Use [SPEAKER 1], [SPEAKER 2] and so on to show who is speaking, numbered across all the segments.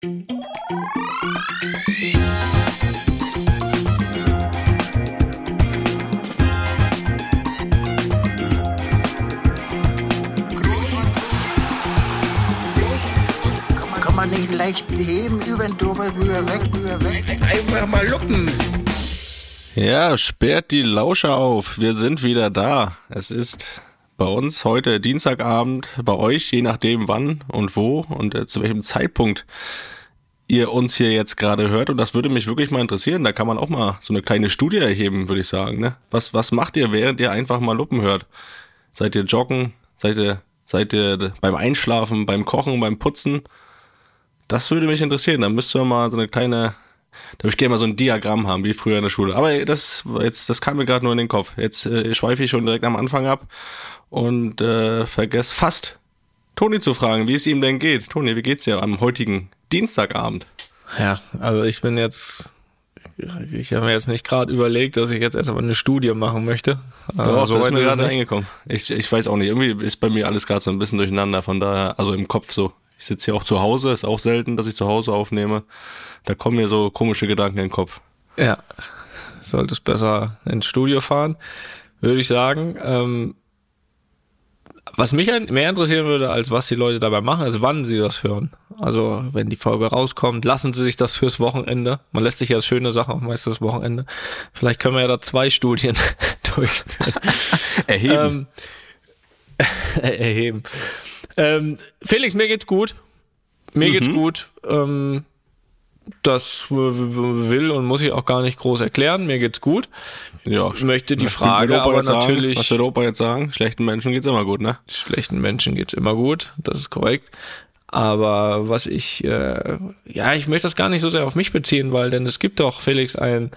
[SPEAKER 1] Kann man nicht leicht heben, über den drüber, rüber, weg, rüber, weg.
[SPEAKER 2] Einfach mal luppen.
[SPEAKER 3] Ja, sperrt die Lauscher auf. Wir sind wieder da. Es ist bei uns heute Dienstagabend, bei euch, je nachdem wann und wo und äh, zu welchem Zeitpunkt ihr uns hier jetzt gerade hört. Und das würde mich wirklich mal interessieren. Da kann man auch mal so eine kleine Studie erheben, würde ich sagen. Ne? Was, was macht ihr, während ihr einfach mal Luppen hört? Seid ihr joggen? Seid ihr, seid ihr beim Einschlafen, beim Kochen, beim Putzen? Das würde mich interessieren. Da müssten wir mal so eine kleine, da würde ich gerne mal so ein Diagramm haben, wie früher in der Schule. Aber das, jetzt, das kam mir gerade nur in den Kopf. Jetzt äh, schweife ich schon direkt am Anfang ab und äh, vergesse fast Toni zu fragen, wie es ihm denn geht. Toni, wie geht's dir am heutigen Dienstagabend?
[SPEAKER 4] Ja, also ich bin jetzt, ich habe mir jetzt nicht gerade überlegt, dass ich jetzt erstmal eine Studie machen möchte.
[SPEAKER 3] Doch,
[SPEAKER 4] so
[SPEAKER 3] das ist mir gerade
[SPEAKER 4] nicht.
[SPEAKER 3] eingekommen. Ich, ich weiß auch nicht, irgendwie ist bei mir alles gerade so ein bisschen durcheinander, von daher, also im Kopf so. Ich sitze hier auch zu Hause, ist auch selten, dass ich zu Hause aufnehme. Da kommen mir so komische Gedanken in den Kopf.
[SPEAKER 4] Ja, solltest besser ins Studio fahren, würde ich sagen. Ähm, was mich mehr interessieren würde, als was die Leute dabei machen, ist, wann sie das hören. Also, wenn die Folge rauskommt, lassen sie sich das fürs Wochenende. Man lässt sich ja schöne Sachen auch meist das Wochenende. Vielleicht können wir ja da zwei Studien durchführen.
[SPEAKER 3] Erheben.
[SPEAKER 4] Ähm, erheben. Ähm, Felix, mir geht's gut. Mir
[SPEAKER 3] Mhm.
[SPEAKER 4] geht's gut. Ähm, das will und muss ich auch gar nicht groß erklären. Mir geht's gut.
[SPEAKER 3] ja,
[SPEAKER 4] Ich möchte die Frage aber
[SPEAKER 3] jetzt sagen?
[SPEAKER 4] natürlich.
[SPEAKER 3] Was wird Opa jetzt sagen? Schlechten Menschen geht's immer gut, ne?
[SPEAKER 4] schlechten Menschen geht's immer gut, das ist korrekt. Aber was ich, äh, ja, ich möchte das gar nicht so sehr auf mich beziehen, weil denn es gibt doch, Felix, ein,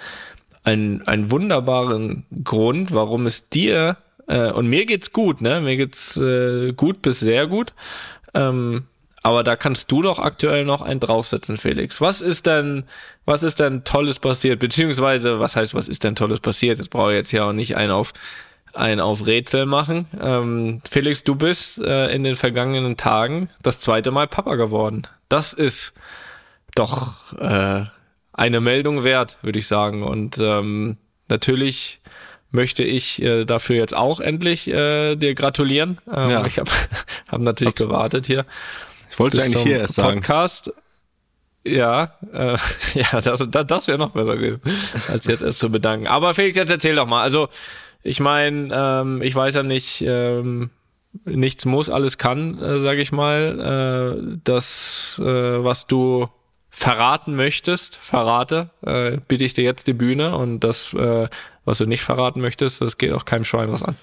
[SPEAKER 4] ein, einen wunderbaren Grund, warum es dir, äh, und mir geht's gut, ne? Mir geht's äh, gut bis sehr gut. Ähm, aber da kannst du doch aktuell noch einen draufsetzen, Felix. Was ist denn, was ist denn Tolles passiert? Beziehungsweise, was heißt, was ist denn Tolles passiert? Jetzt brauche ich jetzt ja auch nicht einen auf, einen auf Rätsel machen. Ähm, Felix, du bist äh, in den vergangenen Tagen das zweite Mal Papa geworden. Das ist doch äh, eine Meldung wert, würde ich sagen. Und ähm, natürlich möchte ich äh, dafür jetzt auch endlich äh, dir gratulieren. Ähm,
[SPEAKER 3] Ja.
[SPEAKER 4] Ich habe hab natürlich gewartet hier
[SPEAKER 3] Ich wollte es eigentlich hier erst sagen.
[SPEAKER 4] Podcast. Ja, äh, ja, das, das, das wäre noch besser gewesen, als jetzt erst zu bedanken. Aber Felix, jetzt erzähl doch mal. Also, ich meine, ähm, ich weiß ja nicht, ähm, nichts muss, alles kann, äh, sage ich mal. Äh, das, äh, was du verraten möchtest, verrate, äh, biete ich dir jetzt die Bühne und das, äh, was du nicht verraten möchtest, das geht auch keinem Schwein was an.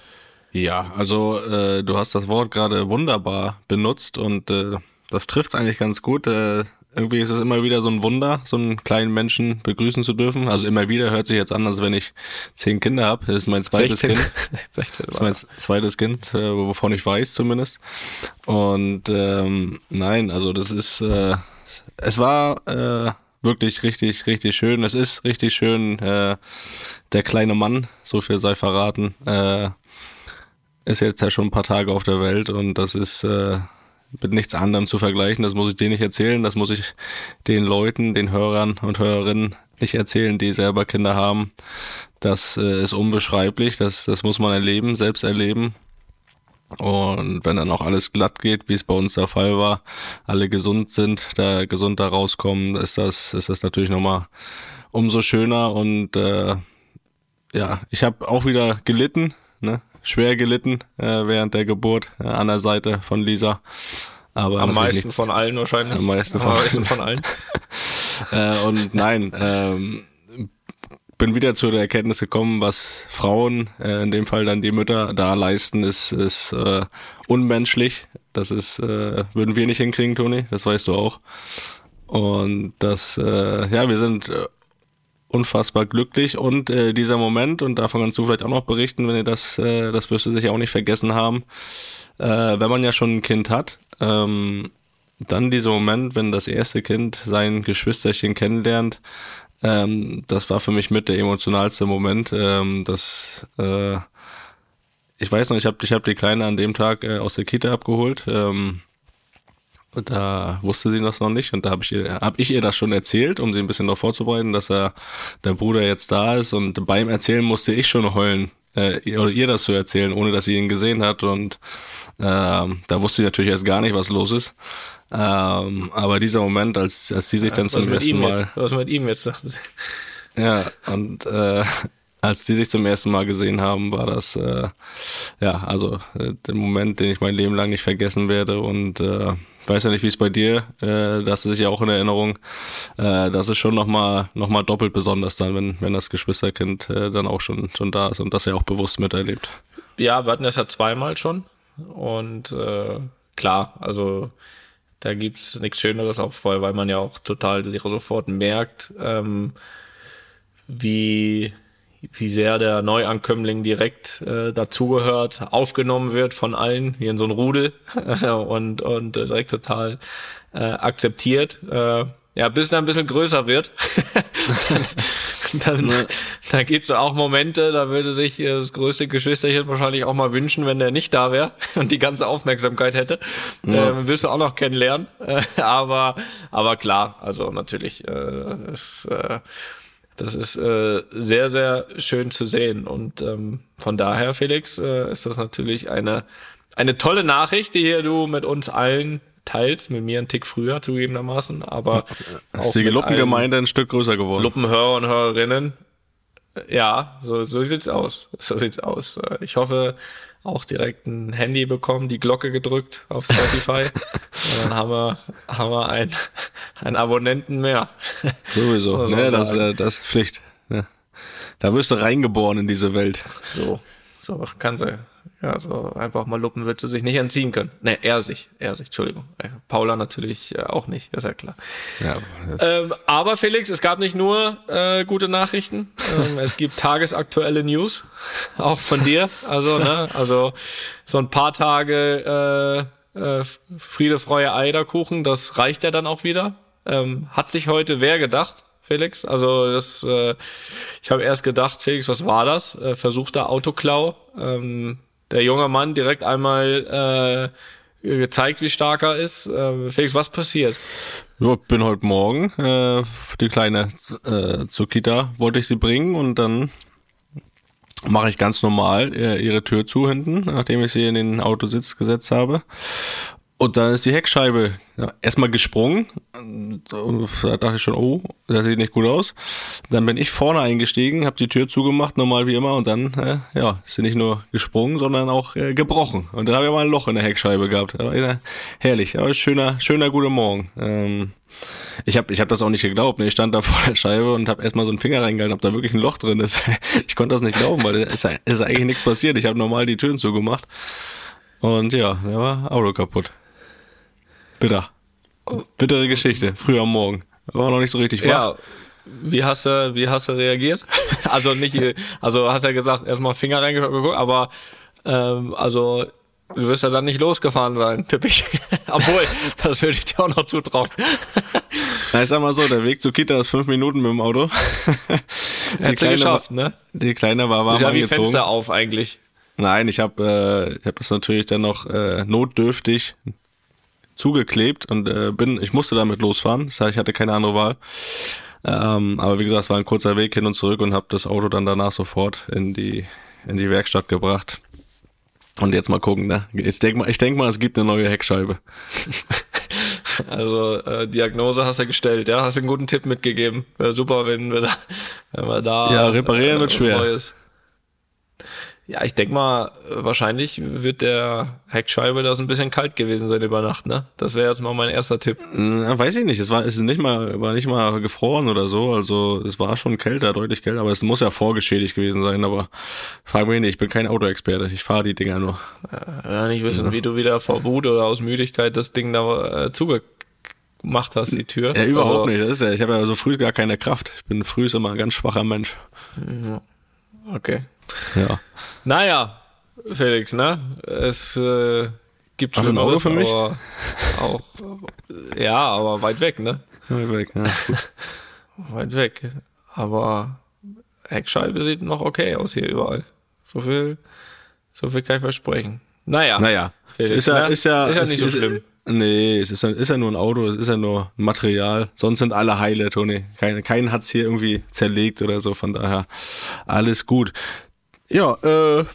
[SPEAKER 3] Ja, also äh, du hast das Wort gerade wunderbar benutzt und äh, das trifft's eigentlich ganz gut. Äh, irgendwie ist es immer wieder so ein Wunder, so einen kleinen Menschen begrüßen zu dürfen. Also immer wieder hört sich jetzt an, als wenn ich zehn Kinder habe. Das ist mein zweites
[SPEAKER 4] 16.
[SPEAKER 3] Kind.
[SPEAKER 4] 16
[SPEAKER 3] Das ist mein zweites Kind, äh, wovon ich weiß zumindest. Und ähm, nein, also das ist, äh, es war äh, wirklich richtig, richtig schön. Es ist richtig schön. Äh, der kleine Mann, so viel sei verraten, äh, ist jetzt ja schon ein paar Tage auf der Welt und das ist äh, mit nichts anderem zu vergleichen. Das muss ich dir nicht erzählen. Das muss ich den Leuten, den Hörern und Hörerinnen nicht erzählen, die selber Kinder haben. Das äh, ist unbeschreiblich. Das, das muss man erleben, selbst erleben. Und wenn dann auch alles glatt geht, wie es bei uns der Fall war, alle gesund sind, da gesund da rauskommen, ist das, ist das natürlich nochmal umso schöner. Und äh, ja, ich habe auch wieder gelitten, ne? schwer gelitten äh, während der Geburt äh, an der Seite von Lisa. Aber
[SPEAKER 4] Am meisten
[SPEAKER 3] nichts-
[SPEAKER 4] von allen wahrscheinlich.
[SPEAKER 3] Am meisten von
[SPEAKER 4] Am meisten
[SPEAKER 3] allen.
[SPEAKER 4] von allen.
[SPEAKER 3] äh, und nein, ähm, bin wieder zu der Erkenntnis gekommen, was Frauen, äh, in dem Fall dann die Mütter, da leisten, ist, ist äh, unmenschlich. Das ist, äh, würden wir nicht hinkriegen, Toni, das weißt du auch. Und das, äh, ja, wir sind äh, unfassbar glücklich und äh, dieser Moment, und davon kannst du vielleicht auch noch berichten, wenn ihr das, äh, das wirst du sicher auch nicht vergessen haben, äh, wenn man ja schon ein Kind hat, ähm, dann dieser Moment, wenn das erste Kind sein Geschwisterchen kennenlernt, ähm, das war für mich mit der emotionalste Moment. Ähm, das, äh, ich weiß noch, ich habe ich hab die Kleine an dem Tag äh, aus der Kita abgeholt. Ähm, da wusste sie das noch nicht und da habe ich, ihr, hab ich ihr das schon erzählt, um sie ein bisschen darauf vorzubereiten, dass er der Bruder jetzt da ist und beim Erzählen musste ich schon heulen äh, oder ihr das zu erzählen, ohne dass sie ihn gesehen hat und ähm, da wusste sie natürlich erst gar nicht, was los ist. Ähm, aber dieser Moment, als, als sie sich dann
[SPEAKER 4] Was
[SPEAKER 3] zum ersten Mal
[SPEAKER 4] jetzt? Was mit ihm jetzt? sagte sie.
[SPEAKER 3] ja, und äh, als die sich zum ersten Mal gesehen haben, war das äh, ja also äh, der Moment, den ich mein Leben lang nicht vergessen werde. Und äh, ich weiß ja nicht, wie es bei dir, äh, das ist ja auch in Erinnerung. Äh, das ist schon nochmal noch mal doppelt besonders dann, wenn, wenn das Geschwisterkind äh, dann auch schon, schon da ist und das ja auch bewusst miterlebt.
[SPEAKER 4] Ja, wir hatten das ja zweimal schon. Und äh, klar, also da gibt's nichts Schöneres auch voll, weil man ja auch total sofort merkt, ähm, wie, wie sehr der Neuankömmling direkt äh, dazugehört, aufgenommen wird von allen, wie in so ein Rudel und, und äh, direkt total äh, akzeptiert. Äh, ja, bis er ein bisschen größer wird, dann, dann, dann gibt es auch Momente, da würde sich äh, das größte Geschwisterchen wahrscheinlich auch mal wünschen, wenn der nicht da wäre und die ganze Aufmerksamkeit hätte.
[SPEAKER 3] Ja.
[SPEAKER 4] Ähm, wirst du auch noch kennenlernen. Äh, aber, aber klar, also natürlich, äh, es, äh, das ist äh, sehr, sehr schön zu sehen. Und ähm, von daher, Felix, äh, ist das natürlich eine, eine tolle Nachricht, die hier du mit uns allen teilst, mit mir einen Tick früher zugegebenermaßen, aber
[SPEAKER 3] Ist die Luppengemeinde ein Stück größer geworden.
[SPEAKER 4] Luppenhörer und Hörerinnen. Ja, so, so sieht's aus. So sieht's aus. Äh, Ich hoffe, auch direkt ein Handy bekommen, die Glocke gedrückt auf Spotify. und dann haben wir, haben wir einen, einen Abonnenten mehr.
[SPEAKER 3] Sowieso. Ne, das, äh, das ist Pflicht. Ja. Da wirst du reingeboren in diese Welt.
[SPEAKER 4] So, so kann sie. Ja, so einfach mal Luppen wird sie sich nicht entziehen können. Ne, er sich, er sich, Entschuldigung. Paula natürlich äh, auch nicht, ist ja klar.
[SPEAKER 3] Ja,
[SPEAKER 4] Ähm, aber Felix, es gab nicht nur äh, gute Nachrichten, ähm, es gibt tagesaktuelle News, auch von dir. Also, ne, also so ein paar Tage äh, äh, Friede, Freie, Eierkuchen, das reicht ja dann auch wieder. Ähm, hat sich heute wer gedacht, Felix? Also das, äh, ich habe erst gedacht, Felix, was war das? Äh, versuchter Autoklau. Ähm, der junge Mann direkt einmal äh, gezeigt, wie stark er ist. Äh, Felix, was passiert?
[SPEAKER 3] Ja, bin heute Morgen, äh, die Kleine äh, zur Kita wollte ich sie bringen und dann mache ich ganz normal äh, ihre Tür zu hinten, nachdem ich sie in den Autositz gesetzt habe. Und dann ist die Heckscheibe ja, erstmal gesprungen. Da dachte ich schon, oh, das sieht nicht gut aus. Dann bin ich vorne eingestiegen, habe die Tür zugemacht, normal wie immer. Und dann, äh, ja, ist sie nicht nur gesprungen, sondern auch äh, gebrochen. Und dann habe ich mal ein Loch in der Heckscheibe gehabt. Aber, äh, herrlich, aber schöner, schöner guter Morgen. Ähm, ich habe ich hab das auch nicht geglaubt. Ne? Ich stand da vor der Scheibe und habe erstmal so einen Finger reingehalten, ob da wirklich ein Loch drin ist. Ich konnte das nicht glauben, weil es ist, ist eigentlich nichts passiert. Ich habe normal die Türen zugemacht. Und ja, da war Auto kaputt. Bitter. Bittere Geschichte, früh am Morgen. War noch nicht so richtig wach.
[SPEAKER 4] Ja, wie hast du, wie hast du reagiert? also nicht, also hast ja gesagt, erstmal Finger reingeguckt, aber ähm, also du wirst ja dann nicht losgefahren sein, tippe ich. Obwohl, das würde ich dir auch noch zutrauen.
[SPEAKER 3] Na, ich sag mal so, der Weg zur Kita ist fünf Minuten mit dem Auto. die,
[SPEAKER 4] Hättest du geschafft, ne?
[SPEAKER 3] die Kleine war warm
[SPEAKER 4] Ist ja wie
[SPEAKER 3] angezogen.
[SPEAKER 4] Fenster auf eigentlich.
[SPEAKER 3] Nein, ich habe äh, ich hab das natürlich dann noch äh, notdürftig zugeklebt und äh, bin, ich musste damit losfahren. Das heißt, ich hatte keine andere Wahl. Ähm, aber wie gesagt, es war ein kurzer Weg hin und zurück und habe das Auto dann danach sofort in die in die Werkstatt gebracht. Und jetzt mal gucken, ne? Ich denk mal, ich denk mal, es gibt eine neue Heckscheibe.
[SPEAKER 4] Also äh, Diagnose hast du gestellt, ja, hast du einen guten Tipp mitgegeben. Wäre super, wenn wir da, wenn wir da
[SPEAKER 3] Ja, reparieren wird
[SPEAKER 4] was
[SPEAKER 3] schwer.
[SPEAKER 4] Neues. Ja, ich denk mal, äh, wahrscheinlich wird der Heckscheibe das ein bisschen kalt gewesen sein über Nacht, ne? Das wäre jetzt mal mein erster Tipp.
[SPEAKER 3] Na, weiß ich nicht. Es war, es ist nicht mal, war nicht mal gefroren oder so. Also es war schon kälter, deutlich kälter. Aber es muss ja vorgeschädigt gewesen sein. Aber frag mich nicht. Ich bin kein Autoexperte. Ich fahre die Dinger nur.
[SPEAKER 4] Ja, nicht wissen, wie du wieder vor Wut oder aus Müdigkeit das Ding da äh, zugemacht hast, die Tür.
[SPEAKER 3] Ja, überhaupt
[SPEAKER 4] also,
[SPEAKER 3] nicht. Das ist ja, ich habe ja so früh gar keine Kraft. Ich bin früh immer ein ganz schwacher Mensch.
[SPEAKER 4] Okay.
[SPEAKER 3] Ja.
[SPEAKER 4] Naja, Felix, ne? Es äh, gibt
[SPEAKER 3] Auto
[SPEAKER 4] Schlimmeres,
[SPEAKER 3] für mich?
[SPEAKER 4] aber auch, ja, aber weit weg, ne?
[SPEAKER 3] Weg, ja.
[SPEAKER 4] Weit weg. Aber Heckscheibe sieht noch okay aus hier überall. So viel, so viel kann ich versprechen. Naja,
[SPEAKER 3] Naja.
[SPEAKER 4] Felix,
[SPEAKER 3] ist ja,
[SPEAKER 4] ne?
[SPEAKER 3] ist ja,
[SPEAKER 4] ist ja
[SPEAKER 3] es-
[SPEAKER 4] nicht so
[SPEAKER 3] ist,
[SPEAKER 4] schlimm.
[SPEAKER 3] Nee, es ist, ja- ist ja nur ein Auto, es ist ja nur Material. Sonst sind alle heile, Toni. Kein, keinen hat's hier irgendwie zerlegt oder so, von daher alles gut. Ja, äh,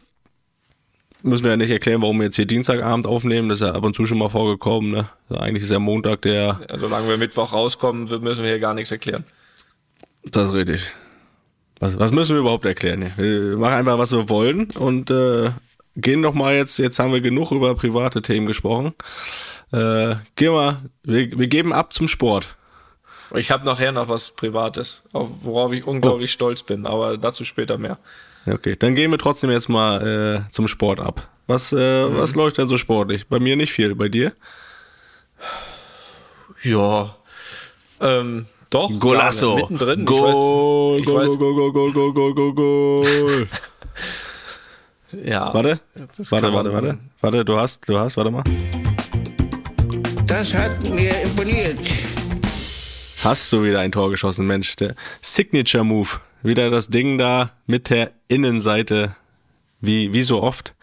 [SPEAKER 3] müssen wir ja nicht erklären, warum wir jetzt hier Dienstagabend aufnehmen. Das ist ja ab und zu schon mal vorgekommen, ne? Also eigentlich ist ja Montag der,
[SPEAKER 4] Ja, solange wir Mittwoch rauskommen, müssen wir hier gar nichts erklären.
[SPEAKER 3] das ist richtig. Was, was müssen wir überhaupt erklären? Wir machen einfach, was wir wollen und äh, gehen doch mal jetzt, jetzt haben wir genug über private Themen gesprochen. Äh, gehen wir, wir, wir geben ab zum Sport.
[SPEAKER 4] Ich habe nachher noch was Privates, auf worauf ich unglaublich stolz bin, aber dazu später mehr.
[SPEAKER 3] Okay, dann gehen wir trotzdem jetzt mal äh, zum Sport ab. Was, äh,
[SPEAKER 4] Mhm.
[SPEAKER 3] was läuft denn so sportlich? Bei mir nicht viel, bei dir?
[SPEAKER 4] Ja. Ähm, doch.
[SPEAKER 3] Golasso.
[SPEAKER 4] Ja, mittendrin.
[SPEAKER 3] Goal,
[SPEAKER 4] ich weiß,
[SPEAKER 3] Goal,
[SPEAKER 4] ich
[SPEAKER 3] Goal, Goal, Goal, Goal, Goal, Goal, Goal.
[SPEAKER 4] Ja.
[SPEAKER 3] Warte, warte, warte, warte. Warte, du hast, du hast, warte mal.
[SPEAKER 1] Das hat mir imponiert.
[SPEAKER 3] Hast du wieder ein Tor geschossen, Mensch. Der Signature Move. Wieder das Ding da mit der Innenseite. Wie, wie so oft.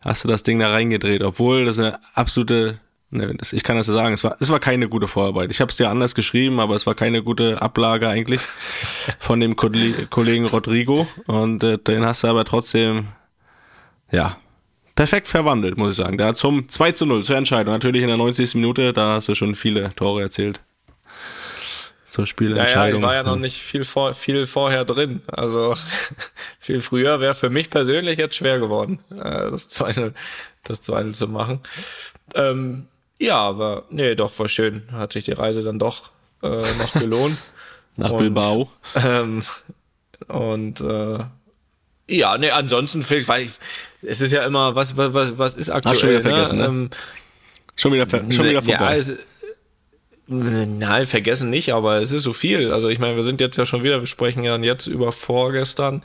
[SPEAKER 3] Hast du das Ding da reingedreht, obwohl das eine absolute, ne, das, ich kann das ja sagen, es war, es war keine gute Vorarbeit. Ich habe es dir anders geschrieben, aber es war keine gute Ablage eigentlich von dem Kollegen Rodrigo. Und äh, den hast du aber trotzdem, ja, perfekt verwandelt, muss ich sagen. Der hat zum 2 zu 0 zur Entscheidung. Natürlich in der 90. Minute, da hast du schon viele Tore erzählt. Zur
[SPEAKER 4] Ja, ja,
[SPEAKER 3] Spielentscheidung.
[SPEAKER 4] ich war ja noch nicht viel, vor, viel vorher drin. Also viel früher wäre für mich persönlich jetzt schwer geworden, äh, das zweite, das zweite zu machen. Ähm, ja, aber nee, doch, war schön. Hat sich die Reise dann doch äh, noch gelohnt.
[SPEAKER 3] Nach
[SPEAKER 4] Und-
[SPEAKER 3] Bilbao.
[SPEAKER 4] Ähm, und äh, ja, nee, ansonsten vielleicht, weil ich, es ist ja immer, was, was, was, ist aktuell?
[SPEAKER 3] schon wieder vergessen, ne?
[SPEAKER 4] Ähm,
[SPEAKER 3] Schon wieder, schon wieder
[SPEAKER 4] ja,
[SPEAKER 3] vorbei.
[SPEAKER 4] es, nein, vergessen nicht, aber es ist so viel. Also ich meine, wir sind jetzt ja schon wieder, wir sprechen ja jetzt über vorgestern.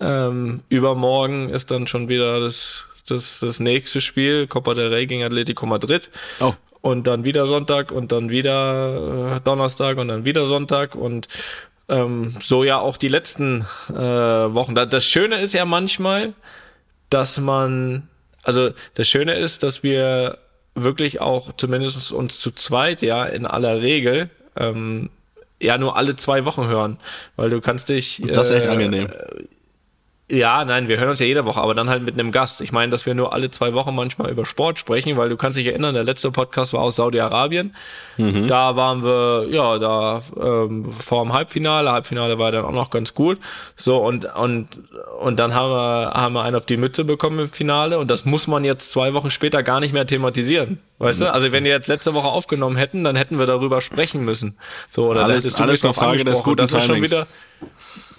[SPEAKER 4] Ähm, übermorgen ist dann schon wieder das, das, das nächste Spiel, Copa del Rey gegen Atletico Madrid.
[SPEAKER 3] oh,
[SPEAKER 4] Und dann wieder Sonntag und dann wieder äh, Donnerstag und dann wieder Sonntag und ähm, so ja auch die letzten äh, Wochen. Da, das Schöne ist ja manchmal, dass man, also das Schöne ist, dass wir wirklich auch zumindest uns zu zweit ja in aller Regel ähm, ja nur alle zwei Wochen hören, weil du kannst dich
[SPEAKER 3] das ist echt
[SPEAKER 4] äh,
[SPEAKER 3] angenehm.
[SPEAKER 4] Ja, nein, wir hören uns ja jede Woche, aber dann halt mit einem Gast. Ich meine, dass wir nur alle zwei Wochen manchmal über Sport sprechen, weil du kannst dich erinnern, der letzte Podcast war aus Saudi-Arabien.
[SPEAKER 3] Mhm.
[SPEAKER 4] Da waren wir, ja, da ähm, vor dem Halbfinale. Halbfinale war dann auch noch ganz gut. So, und, und, und dann haben wir, haben wir einen auf die Mütze bekommen im Finale und das muss man jetzt zwei Wochen später gar nicht mehr thematisieren. Weißt du? Also wenn wir jetzt letzte Woche aufgenommen hätten, dann hätten wir darüber sprechen müssen. So, oder
[SPEAKER 3] Alles- alles eine Frage des guten
[SPEAKER 4] Das ist schon
[SPEAKER 3] Timings.
[SPEAKER 4] wieder,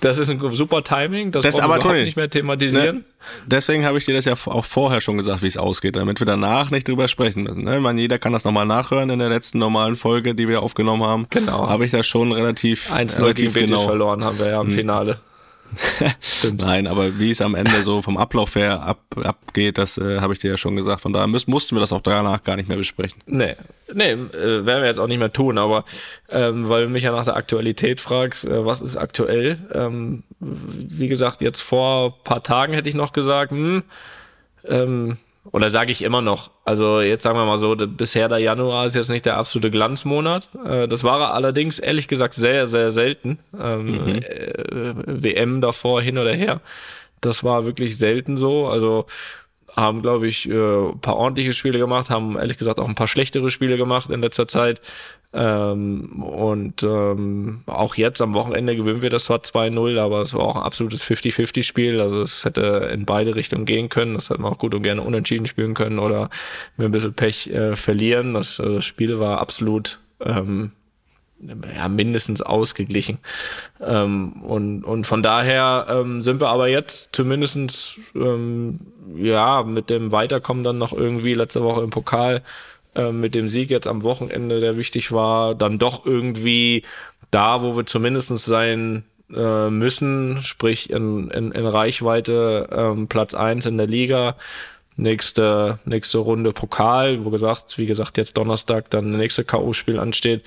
[SPEAKER 4] das ist ein super Timing, das,
[SPEAKER 3] Das
[SPEAKER 4] brauchen
[SPEAKER 3] aber,
[SPEAKER 4] wir überhaupt nicht mehr thematisieren.
[SPEAKER 3] Ne? Deswegen habe ich dir das ja auch vorher schon gesagt, wie es ausgeht, damit wir danach nicht drüber sprechen müssen. Ne? Ich meine, jeder kann das nochmal nachhören in der letzten normalen Folge, die wir aufgenommen haben.
[SPEAKER 4] Genau.
[SPEAKER 3] Habe ich das schon relativ,
[SPEAKER 4] 1-0 gegen
[SPEAKER 3] relativ
[SPEAKER 4] Betis
[SPEAKER 3] genau.
[SPEAKER 4] verloren haben wir ja im Finale.
[SPEAKER 3] Nein, aber wie es am Ende so vom Ablauf her ab, abgeht, das äh, habe ich dir ja schon gesagt. Von daher müssen, mussten wir das auch danach gar nicht mehr besprechen.
[SPEAKER 4] Nee, nee, äh, werden wir jetzt auch nicht mehr tun, aber ähm, weil du mich ja nach der Aktualität fragst, äh, was ist aktuell? Ähm, wie gesagt, jetzt vor ein paar Tagen hätte ich noch gesagt, hm, ähm, oder sage ich immer noch. Also jetzt sagen wir mal so, bisher der Januar ist jetzt nicht der absolute Glanzmonat. Äh, das war er allerdings ehrlich gesagt sehr, sehr selten. Ähm, äh, WM davor hin oder her. Das war wirklich selten so. Also haben, glaube ich, äh, ein paar ordentliche Spiele gemacht, haben ehrlich gesagt auch ein paar schlechtere Spiele gemacht in letzter Zeit. Ähm, und ähm, auch jetzt am Wochenende gewinnen wir das zwar 2-0, aber es war auch ein absolutes 50-50-Spiel. Also es hätte in beide Richtungen gehen können. Das hätte man auch gut und gerne unentschieden spielen können oder mit ein bisschen Pech äh, verlieren. Das, äh, das Spiel war absolut ähm, ja, mindestens ausgeglichen. Ähm, und, und von daher ähm, sind wir aber jetzt zumindestens ähm, ja, mit dem Weiterkommen dann noch irgendwie letzte Woche im Pokal ähm, mit dem Sieg jetzt am Wochenende, der wichtig war, dann doch irgendwie da, wo wir zumindestens sein äh, müssen, sprich in, in, in Reichweite ähm, Platz eins in der Liga. Nächste, nächste Runde Pokal, wo gesagt, wie gesagt, jetzt Donnerstag dann das nächste K.O.-Spiel ansteht.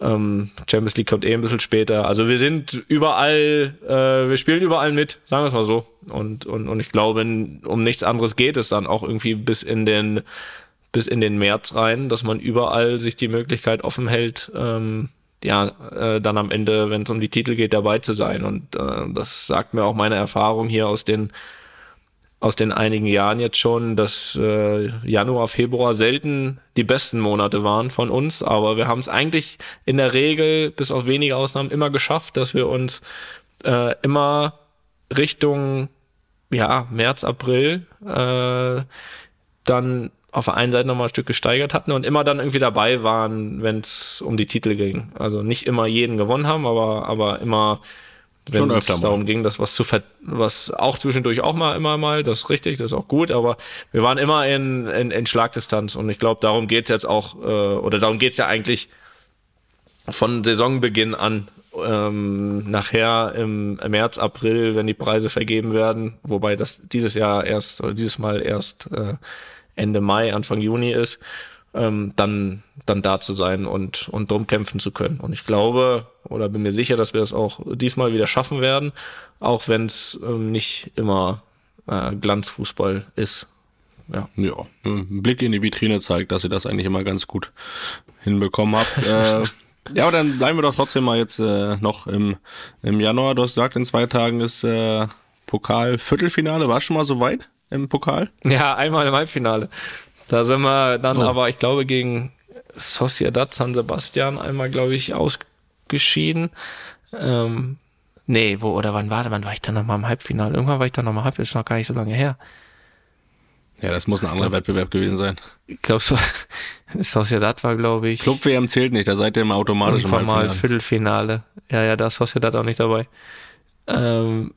[SPEAKER 4] Ähm, Champions League kommt eh ein bisschen später. Also wir sind überall, äh, wir spielen überall mit, sagen wir es mal so. Und, und, und ich glaube, um nichts anderes geht es dann auch irgendwie bis in den bis in den März rein, dass man überall sich die Möglichkeit offen hält, ähm, ja, äh, dann am Ende, wenn es um die Titel geht, dabei zu sein. Und äh, das sagt mir auch meine Erfahrung hier aus den aus den einigen Jahren jetzt schon, dass äh, Januar, Februar selten die besten Monate waren von uns, aber wir haben es eigentlich in der Regel, bis auf wenige Ausnahmen, immer geschafft, dass wir uns äh, immer Richtung ja, März, April äh, dann auf der einen Seite nochmal ein Stück gesteigert hatten und immer dann irgendwie dabei waren, wenn es um die Titel ging. Also nicht immer jeden gewonnen haben, aber, aber immer, wenn es darum ging, dass was zu ver was auch zwischendurch auch mal immer mal, das ist richtig, das ist auch gut, aber wir waren immer in, in, in Schlagdistanz und ich glaube, darum geht's jetzt auch, äh, oder darum geht's ja eigentlich von Saisonbeginn an. Ähm, nachher im März, April, wenn die Preise vergeben werden, wobei das dieses Jahr erst oder dieses Mal erst äh, Ende Mai, Anfang Juni ist, ähm, dann, dann da zu sein und, und drum kämpfen zu können. Und ich glaube oder bin mir sicher, dass wir das auch diesmal wieder schaffen werden, auch wenn es ähm, nicht immer äh, Glanzfußball ist.
[SPEAKER 3] Ja. ja, ein Blick in die Vitrine zeigt, dass ihr das eigentlich immer ganz gut hinbekommen habt. äh, ja, aber dann bleiben wir doch trotzdem mal jetzt äh, noch im, im Januar. Du hast gesagt, in zwei Tagen ist äh, Pokal-Viertelfinale. War schon mal so weit? Im Pokal?
[SPEAKER 4] Ja, einmal im Halbfinale. Da sind wir dann oh. aber, ich glaube, gegen Sociedad San Sebastian einmal, glaube ich, ausgeschieden. Ähm, nee, wo, oder wann war? Wann war ich dann nochmal im Halbfinale? Irgendwann war ich dann nochmal Halbfinale, ist noch gar nicht so lange her.
[SPEAKER 3] Ja, das muss ein anderer Wettbewerb gewesen sein.
[SPEAKER 4] Ich glaube, so, Sociedad war, glaube ich.
[SPEAKER 3] Club WM zählt nicht, da seid ihr immer automatisch
[SPEAKER 4] im Halbfinale. Viertelfinale. Ja, ja, da ist Sociedad auch nicht dabei. Ähm,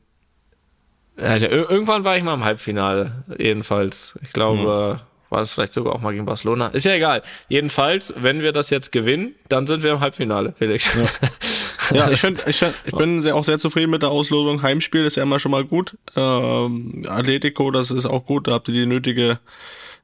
[SPEAKER 4] also, irgendwann war ich mal im Halbfinale, jedenfalls. Ich glaube, hm. war das vielleicht sogar auch mal gegen Barcelona. Ist ja egal. Jedenfalls, wenn wir das jetzt gewinnen, dann sind wir im Halbfinale, Felix.
[SPEAKER 3] Ja, ja ich, find, ich, find, ich bin sehr, auch sehr zufrieden mit der Auslosung. Heimspiel ist ja immer schon mal gut. Ähm, Atletico, das ist auch gut. Da habt ihr die nötige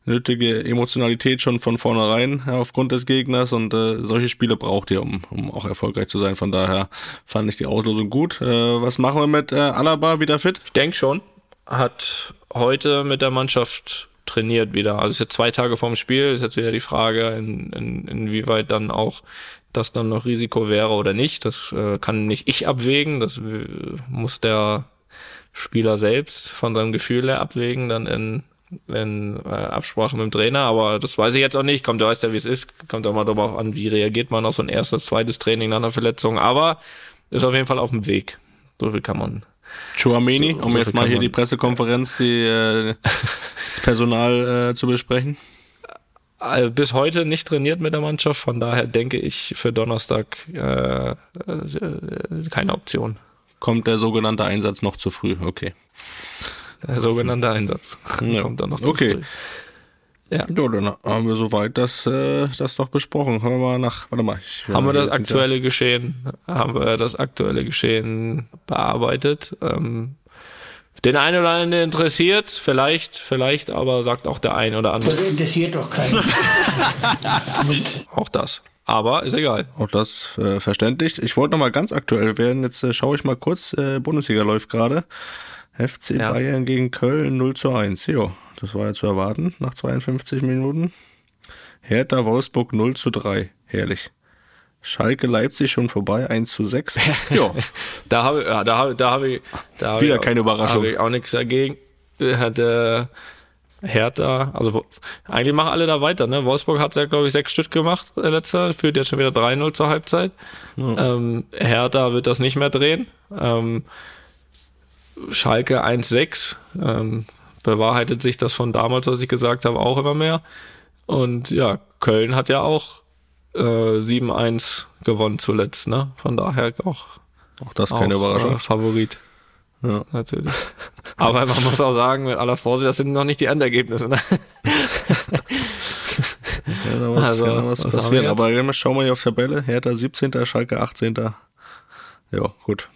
[SPEAKER 3] nötige Emotionalität schon von vornherein aufgrund des Gegners und äh, solche Spiele braucht ihr, um, um auch erfolgreich zu sein. Von daher fand ich die Auslosung gut. Äh, was machen wir mit äh, Alaba wieder fit?
[SPEAKER 4] Ich denke schon. Hat heute mit der Mannschaft trainiert wieder. Also ist jetzt zwei Tage vorm Spiel, ist jetzt wieder die Frage, in, in, inwieweit dann auch das dann noch Risiko wäre oder nicht. Das äh, kann nicht ich abwägen, das äh, muss der Spieler selbst von seinem Gefühl her abwägen, dann in in äh, Absprache mit dem Trainer, aber das weiß ich jetzt auch nicht. Kommt, du weißt ja, wie es ist. Kommt auch mal darauf an, wie reagiert man auf so ein erstes, zweites Training nach einer Verletzung. Aber ist auf jeden Fall auf dem Weg. So viel kann man.
[SPEAKER 3] Chouameni, so, um so jetzt mal hier die Pressekonferenz, die, äh, das Personal äh, zu besprechen.
[SPEAKER 4] Äh, bis heute nicht trainiert mit der Mannschaft, von daher denke ich für Donnerstag äh, äh, keine Option.
[SPEAKER 3] Kommt der sogenannte Einsatz noch zu früh, okay.
[SPEAKER 4] Der sogenannte Einsatz.
[SPEAKER 3] Ja. Kommt dann noch zu Okay. Früh. Ja. ja, dann haben wir soweit das, äh, das doch besprochen. Haben wir mal nach, warte mal.
[SPEAKER 4] Ich, haben wir das aktuelle Geschehen, haben wir das aktuelle Geschehen bearbeitet. Ähm, den einen oder anderen interessiert, vielleicht, vielleicht aber sagt auch der ein oder andere.
[SPEAKER 1] Das interessiert doch keinen.
[SPEAKER 4] auch das. Aber ist egal.
[SPEAKER 3] Auch das äh, verständlich. Ich wollte noch mal ganz aktuell werden. Jetzt äh, schaue ich mal kurz. Äh, Bundesliga läuft gerade. FC ja. Bayern gegen Köln 0 zu 1. Jo, das war ja zu erwarten nach 52 Minuten. Hertha Wolfsburg 0 zu 3. Herrlich. Schalke Leipzig schon vorbei, 1 zu 6.
[SPEAKER 4] ja. da habe ja, da habe da habe ich da
[SPEAKER 3] wieder hab keine Überraschung.
[SPEAKER 4] Habe ich auch nichts dagegen. Hat äh, Hertha, also eigentlich machen alle da weiter, ne? Wolfsburg hat ja, glaube ich, sechs Stück gemacht, der letzte, führt jetzt schon wieder 3-0 zur Halbzeit. Ja. Ähm, Hertha wird das nicht mehr drehen. Ähm, Schalke 1-6. Ähm, bewahrheitet sich das von damals, was ich gesagt habe, auch immer mehr. Und ja, Köln hat ja auch äh, 7-1 gewonnen zuletzt, ne? Von daher auch.
[SPEAKER 3] Auch das keine auch, Überraschung. Äh,
[SPEAKER 4] Favorit. Ja. Natürlich. Aber man muss auch sagen, mit aller Vorsicht, das sind noch nicht die Endergebnisse, ne?
[SPEAKER 3] ja, da muss, also, ja, was, was passieren. Aber schauen wir hier auf Tabelle. Hertha 17., Schalke 18. Ja, gut.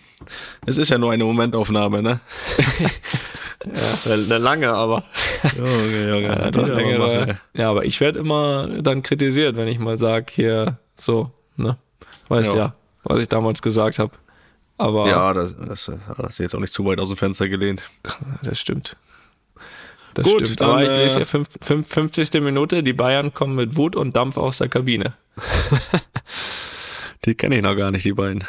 [SPEAKER 3] Es ist ja nur eine Momentaufnahme, ne?
[SPEAKER 4] ja, eine lange, aber. Junge, Junge, ja, das längere, ja, aber ich werde immer dann kritisiert, wenn ich mal sage, hier so, ne? Weißt ja, ja was ich damals gesagt habe. Aber
[SPEAKER 3] ja, das, das, das ist jetzt auch nicht zu weit aus dem Fenster gelehnt.
[SPEAKER 4] Das stimmt. Das
[SPEAKER 3] Gut,
[SPEAKER 4] stimmt.
[SPEAKER 3] dann,
[SPEAKER 4] Aber ich lese
[SPEAKER 3] äh,
[SPEAKER 4] ja fünf, fünf, 50. Minute, die Bayern kommen mit Wut und Dampf aus der Kabine.
[SPEAKER 3] Die kenne ich noch gar nicht, die beiden.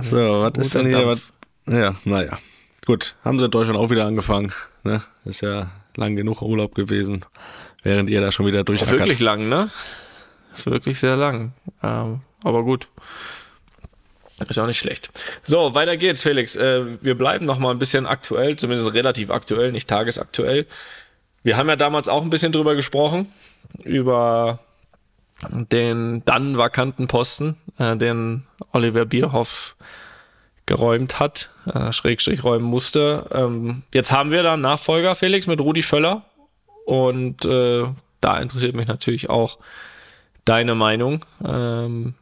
[SPEAKER 3] So, was ist denn hier? Was,
[SPEAKER 4] Dampf.
[SPEAKER 3] ja, naja. Gut, haben sie in Deutschland auch wieder angefangen. Ne? Ist ja lang genug Urlaub gewesen, während ihr da schon wieder
[SPEAKER 4] Ist
[SPEAKER 3] durchackert.
[SPEAKER 4] wirklich lang, ne? Ist wirklich sehr lang. Ähm, aber gut. Ist auch nicht schlecht. So, weiter geht's, Felix. Äh, wir bleiben noch mal ein bisschen aktuell, zumindest relativ aktuell, nicht tagesaktuell. Wir haben ja damals auch ein bisschen drüber gesprochen, über den dann vakanten Posten, äh, den Oliver Bierhoff geräumt hat, äh, Schrägstrich räumen musste. Ähm, jetzt haben wir da einen Nachfolger, Felix, mit Rudi Völler. Und äh, da interessiert mich natürlich auch deine Meinung, ähm,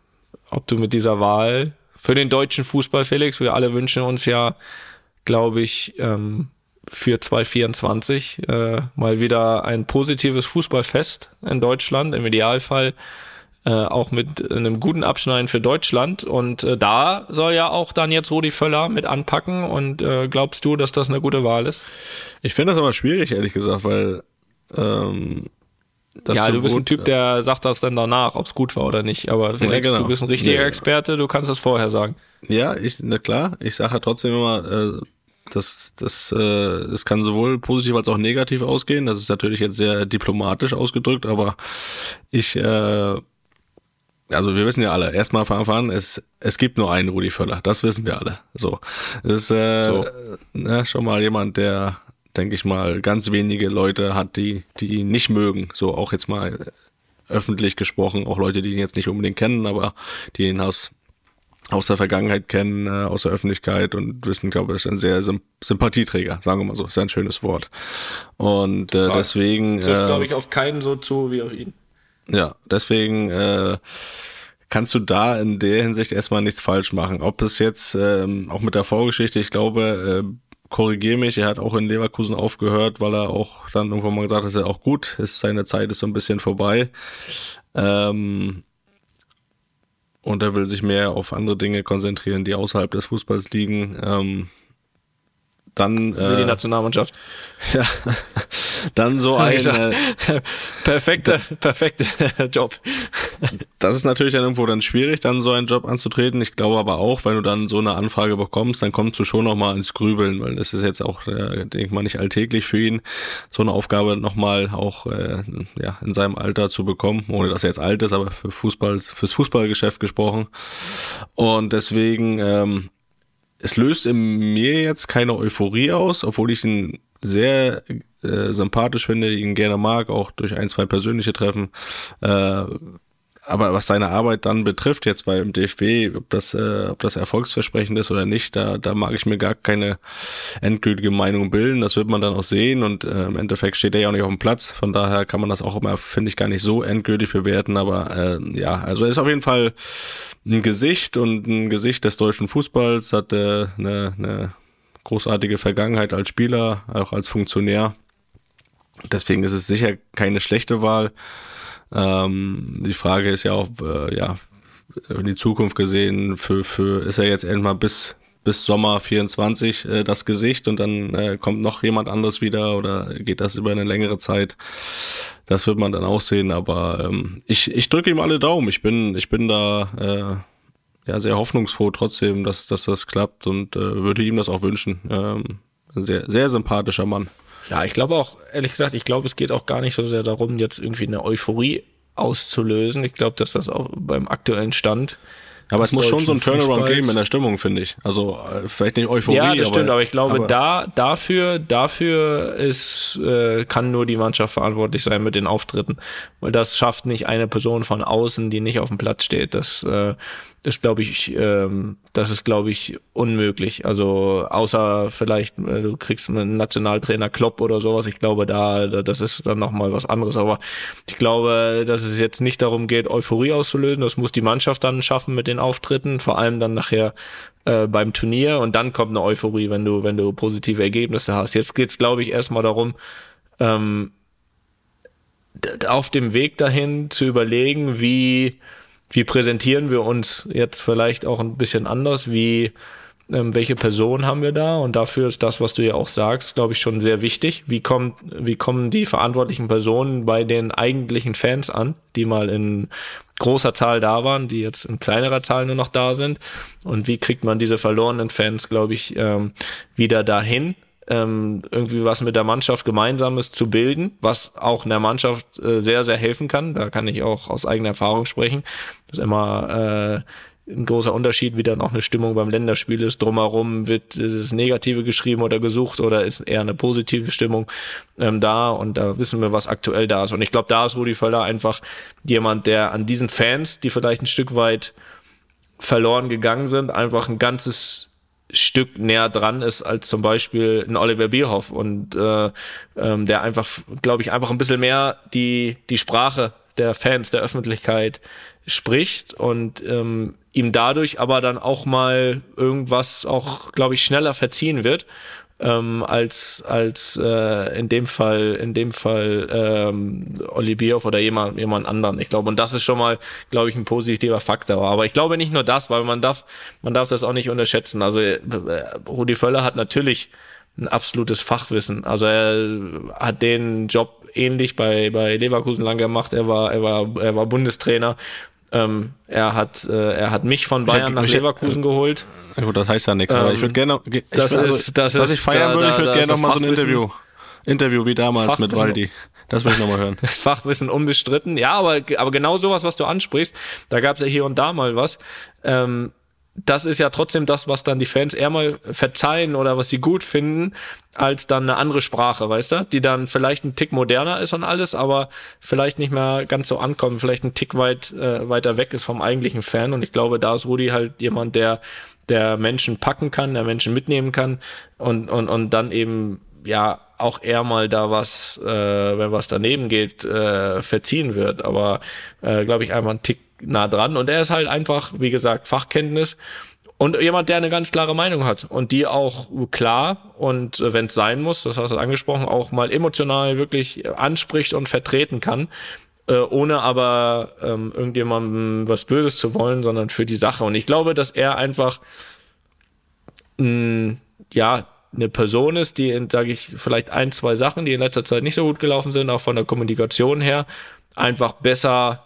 [SPEAKER 4] ob du mit dieser Wahl für den deutschen Fußball, Felix, wir alle wünschen uns ja, glaube ich, ähm, für 2024 äh, mal wieder ein positives Fußballfest in Deutschland, im Idealfall äh, auch mit einem guten Abschneiden für Deutschland. Und äh, da soll ja auch dann jetzt Rudi Völler mit anpacken. Und äh, glaubst du, dass das eine gute Wahl ist?
[SPEAKER 3] Ich finde das aber schwierig, ehrlich gesagt, weil ähm, das
[SPEAKER 4] ja,
[SPEAKER 3] so
[SPEAKER 4] du bist ein
[SPEAKER 3] gut-
[SPEAKER 4] Typ, der sagt das dann danach, ob es gut war oder nicht. Aber Felix,
[SPEAKER 3] genau.
[SPEAKER 4] du bist ein richtiger
[SPEAKER 3] Nee.
[SPEAKER 4] Experte, du kannst das vorher sagen.
[SPEAKER 3] Ja, ich, na klar, ich sage ja trotzdem immer, äh, das, das, äh, es kann sowohl positiv als auch negativ ausgehen. Das ist natürlich jetzt sehr diplomatisch ausgedrückt, aber ich, äh, also wir wissen ja alle, erstmal von Anfang an, es, es gibt nur einen Rudi Völler, das wissen wir alle. So. Das ist äh,
[SPEAKER 4] So.
[SPEAKER 3] ne, schon mal jemand, der, denke ich mal, ganz wenige Leute hat, die, die ihn nicht mögen. So auch jetzt mal öffentlich gesprochen, auch Leute, die ihn jetzt nicht unbedingt kennen, aber die ihn aus aus der Vergangenheit kennen, äh, aus der Öffentlichkeit und wissen, glaube ich, ist ein sehr Symp Sympathieträger, sagen wir mal so, ist ja ein schönes Wort. Und äh,
[SPEAKER 4] Total.
[SPEAKER 3] deswegen,
[SPEAKER 4] Trifft,
[SPEAKER 3] äh,
[SPEAKER 4] glaube ich, auf keinen so zu wie auf ihn.
[SPEAKER 3] ja, deswegen äh, kannst du da in der Hinsicht erstmal nichts falsch machen. Ob es jetzt ähm, auch mit der Vorgeschichte, ich glaube, äh, korrigiere mich, er hat auch in Leverkusen aufgehört, weil er auch dann irgendwann mal gesagt hat, ist ja auch gut, ist seine Zeit ist so ein bisschen vorbei. Ähm, und er will sich mehr auf andere Dinge konzentrieren, die außerhalb des Fußballs liegen. Ähm, dann
[SPEAKER 4] Wie die
[SPEAKER 3] äh,
[SPEAKER 4] Nationalmannschaft.
[SPEAKER 3] ja, dann so ein
[SPEAKER 4] gesagt,
[SPEAKER 3] äh,
[SPEAKER 4] perfekter, perfekter Job.
[SPEAKER 3] Das ist natürlich dann irgendwo dann schwierig, dann so einen Job anzutreten. Ich glaube aber auch, wenn du dann so eine Anfrage bekommst, dann kommst du schon nochmal ins Grübeln, weil das ist jetzt auch, äh, denke ich mal, nicht alltäglich für ihn, so eine Aufgabe nochmal auch äh, ja, in seinem Alter zu bekommen, ohne dass er jetzt alt ist, aber für Fußball, fürs Fußballgeschäft gesprochen. Und deswegen, ähm, es löst in mir jetzt keine Euphorie aus, obwohl ich ihn sehr äh, sympathisch finde, ihn gerne mag, auch durch ein, zwei persönliche Treffen. Äh, aber was seine Arbeit dann betrifft, jetzt beim DFB, ob das, äh, ob das erfolgsversprechend ist oder nicht, da, da mag ich mir gar keine endgültige Meinung bilden. Das wird man dann auch sehen und äh, im Endeffekt steht er ja auch nicht auf dem Platz. Von daher kann man das auch immer, finde ich, gar nicht so endgültig bewerten. Aber äh, ja, also er ist auf jeden Fall ein Gesicht und ein Gesicht des deutschen Fußballs, hat äh, eine, eine großartige Vergangenheit als Spieler, auch als Funktionär. Deswegen ist es sicher keine schlechte Wahl. Ähm, die Frage ist ja auch, äh, ja, in die Zukunft gesehen, für, für ist er jetzt endlich mal bis bis Sommer 24 äh, das Gesicht und dann äh, kommt noch jemand anderes wieder oder geht das über eine längere Zeit? Das wird man dann auch sehen, aber ähm, ich, ich drücke ihm alle Daumen. Ich bin, ich bin da äh, ja sehr hoffnungsfroh trotzdem, dass, dass das klappt und äh, würde ihm das auch wünschen. Ähm, sehr, sehr sympathischer Mann.
[SPEAKER 4] Ja, ich glaube auch, ehrlich gesagt, ich glaube, es geht auch gar nicht so sehr darum, jetzt irgendwie eine Euphorie auszulösen. Ich glaube, dass das auch beim aktuellen Stand.
[SPEAKER 3] Aber es muss schon so ein Turnaround
[SPEAKER 4] Fußballs-
[SPEAKER 3] geben in der Stimmung, finde ich. Also äh, vielleicht nicht Euphorie,
[SPEAKER 4] Ja, das stimmt, aber ich glaube,
[SPEAKER 3] aber-
[SPEAKER 4] da dafür dafür ist äh, kann nur die Mannschaft verantwortlich sein mit den Auftritten, weil das schafft nicht eine Person von außen, die nicht auf dem Platz steht. Das äh, ist, glaube ich, ähm, das ist, glaube ich, unmöglich. Also außer vielleicht äh, du kriegst einen Nationaltrainer Klopp oder sowas. Ich glaube, da, da das ist dann noch mal was anderes. Aber ich glaube, dass es jetzt nicht darum geht, Euphorie auszulösen. Das muss die Mannschaft dann schaffen mit den Auftritten, vor allem dann nachher äh, beim Turnier und dann kommt eine Euphorie, wenn du, wenn du positive Ergebnisse hast. Jetzt geht's, glaube ich, erstmal darum, ähm, auf dem Weg dahin zu überlegen, wie, wie präsentieren wir uns jetzt vielleicht auch ein bisschen anders, wie ähm, welche Person haben wir da? Und dafür ist das, was du ja auch sagst, glaube ich, schon sehr wichtig. Wie, kommt, wie kommen die verantwortlichen Personen bei den eigentlichen Fans an, die mal in großer Zahl da waren, die jetzt in kleinerer Zahl nur noch da sind? Und wie kriegt man diese verlorenen Fans, glaube ich, ähm, wieder dahin, ähm, irgendwie was mit der Mannschaft Gemeinsames zu bilden, was auch in der Mannschaft äh, sehr, sehr helfen kann. Da kann ich auch aus eigener Erfahrung sprechen. Das ist immer äh, ein großer Unterschied, wie dann auch eine Stimmung beim Länderspiel ist. Drumherum wird das Negative geschrieben oder gesucht oder ist eher eine positive Stimmung ähm, da und da wissen wir, was aktuell da ist. Und ich glaube, da ist Rudi Völler einfach jemand, der an diesen Fans, die vielleicht ein Stück weit verloren gegangen sind, einfach ein ganzes Stück näher dran ist als zum Beispiel ein Oliver Bierhoff und äh, ähm, der einfach, glaube ich, einfach ein bisschen mehr die, die Sprache der Fans, der Öffentlichkeit spricht und ähm, ihm dadurch aber dann auch mal irgendwas auch, glaube ich, schneller verziehen wird ähm, als als äh, in dem Fall in dem Fall ähm, Oli Bierhoff oder jemand jemand anderen. Ich glaube und das ist schon mal glaube ich ein positiver Faktor. Aber ich glaube nicht nur das, weil man darf man darf das auch nicht unterschätzen. Also äh, Rudi Völler hat natürlich ein absolutes Fachwissen. Also er hat den Job ähnlich bei bei Leverkusen lang gemacht. Er war er war er war Bundestrainer ähm, er hat äh, er hat mich von Bayern nach Leverkusen geholt.
[SPEAKER 3] Ja, gut, das heißt ja nichts, aber ich würde gerne
[SPEAKER 4] ich das
[SPEAKER 3] würd,
[SPEAKER 4] ist das
[SPEAKER 3] was
[SPEAKER 4] ist
[SPEAKER 3] ich feiern
[SPEAKER 4] da-
[SPEAKER 3] würde, ich würde gerne
[SPEAKER 4] ist
[SPEAKER 3] noch mal
[SPEAKER 4] das
[SPEAKER 3] so ein Interview Interview wie damals mit
[SPEAKER 4] Fachwissen-
[SPEAKER 3] Waldi. Das will ich noch mal hören.
[SPEAKER 4] Fachwissen unbestritten. Ja, aber, aber genau sowas, was du ansprichst, da gab es ja hier und da mal was. Ähm, das ist ja trotzdem das, was dann die Fans eher mal verzeihen oder was sie gut finden, als dann eine andere Sprache, weißt du? Die dann vielleicht ein Tick moderner ist und alles, aber vielleicht nicht mehr ganz so ankommt, vielleicht ein Tick weit äh, weiter weg ist vom eigentlichen Fan. Und ich glaube, da ist Rudi halt jemand, der der Menschen packen kann, der Menschen mitnehmen kann und, und, und dann eben ja auch eher mal da was, äh, wenn was daneben geht, äh, verziehen wird. Aber äh, glaube ich einfach ein Tick nah dran. Und er ist halt einfach, wie gesagt, Fachkenntnis und jemand, der eine ganz klare Meinung hat und die auch klar und äh, wenn es sein muss, das hast du angesprochen, auch mal emotional wirklich anspricht und vertreten kann, äh, ohne aber ähm, irgendjemandem was Böses zu wollen, sondern für die Sache. Und ich glaube, dass er einfach mh, ja eine Person ist, die, sage ich, vielleicht ein, zwei Sachen, die in letzter Zeit nicht so gut gelaufen sind, auch von der Kommunikation her, einfach besser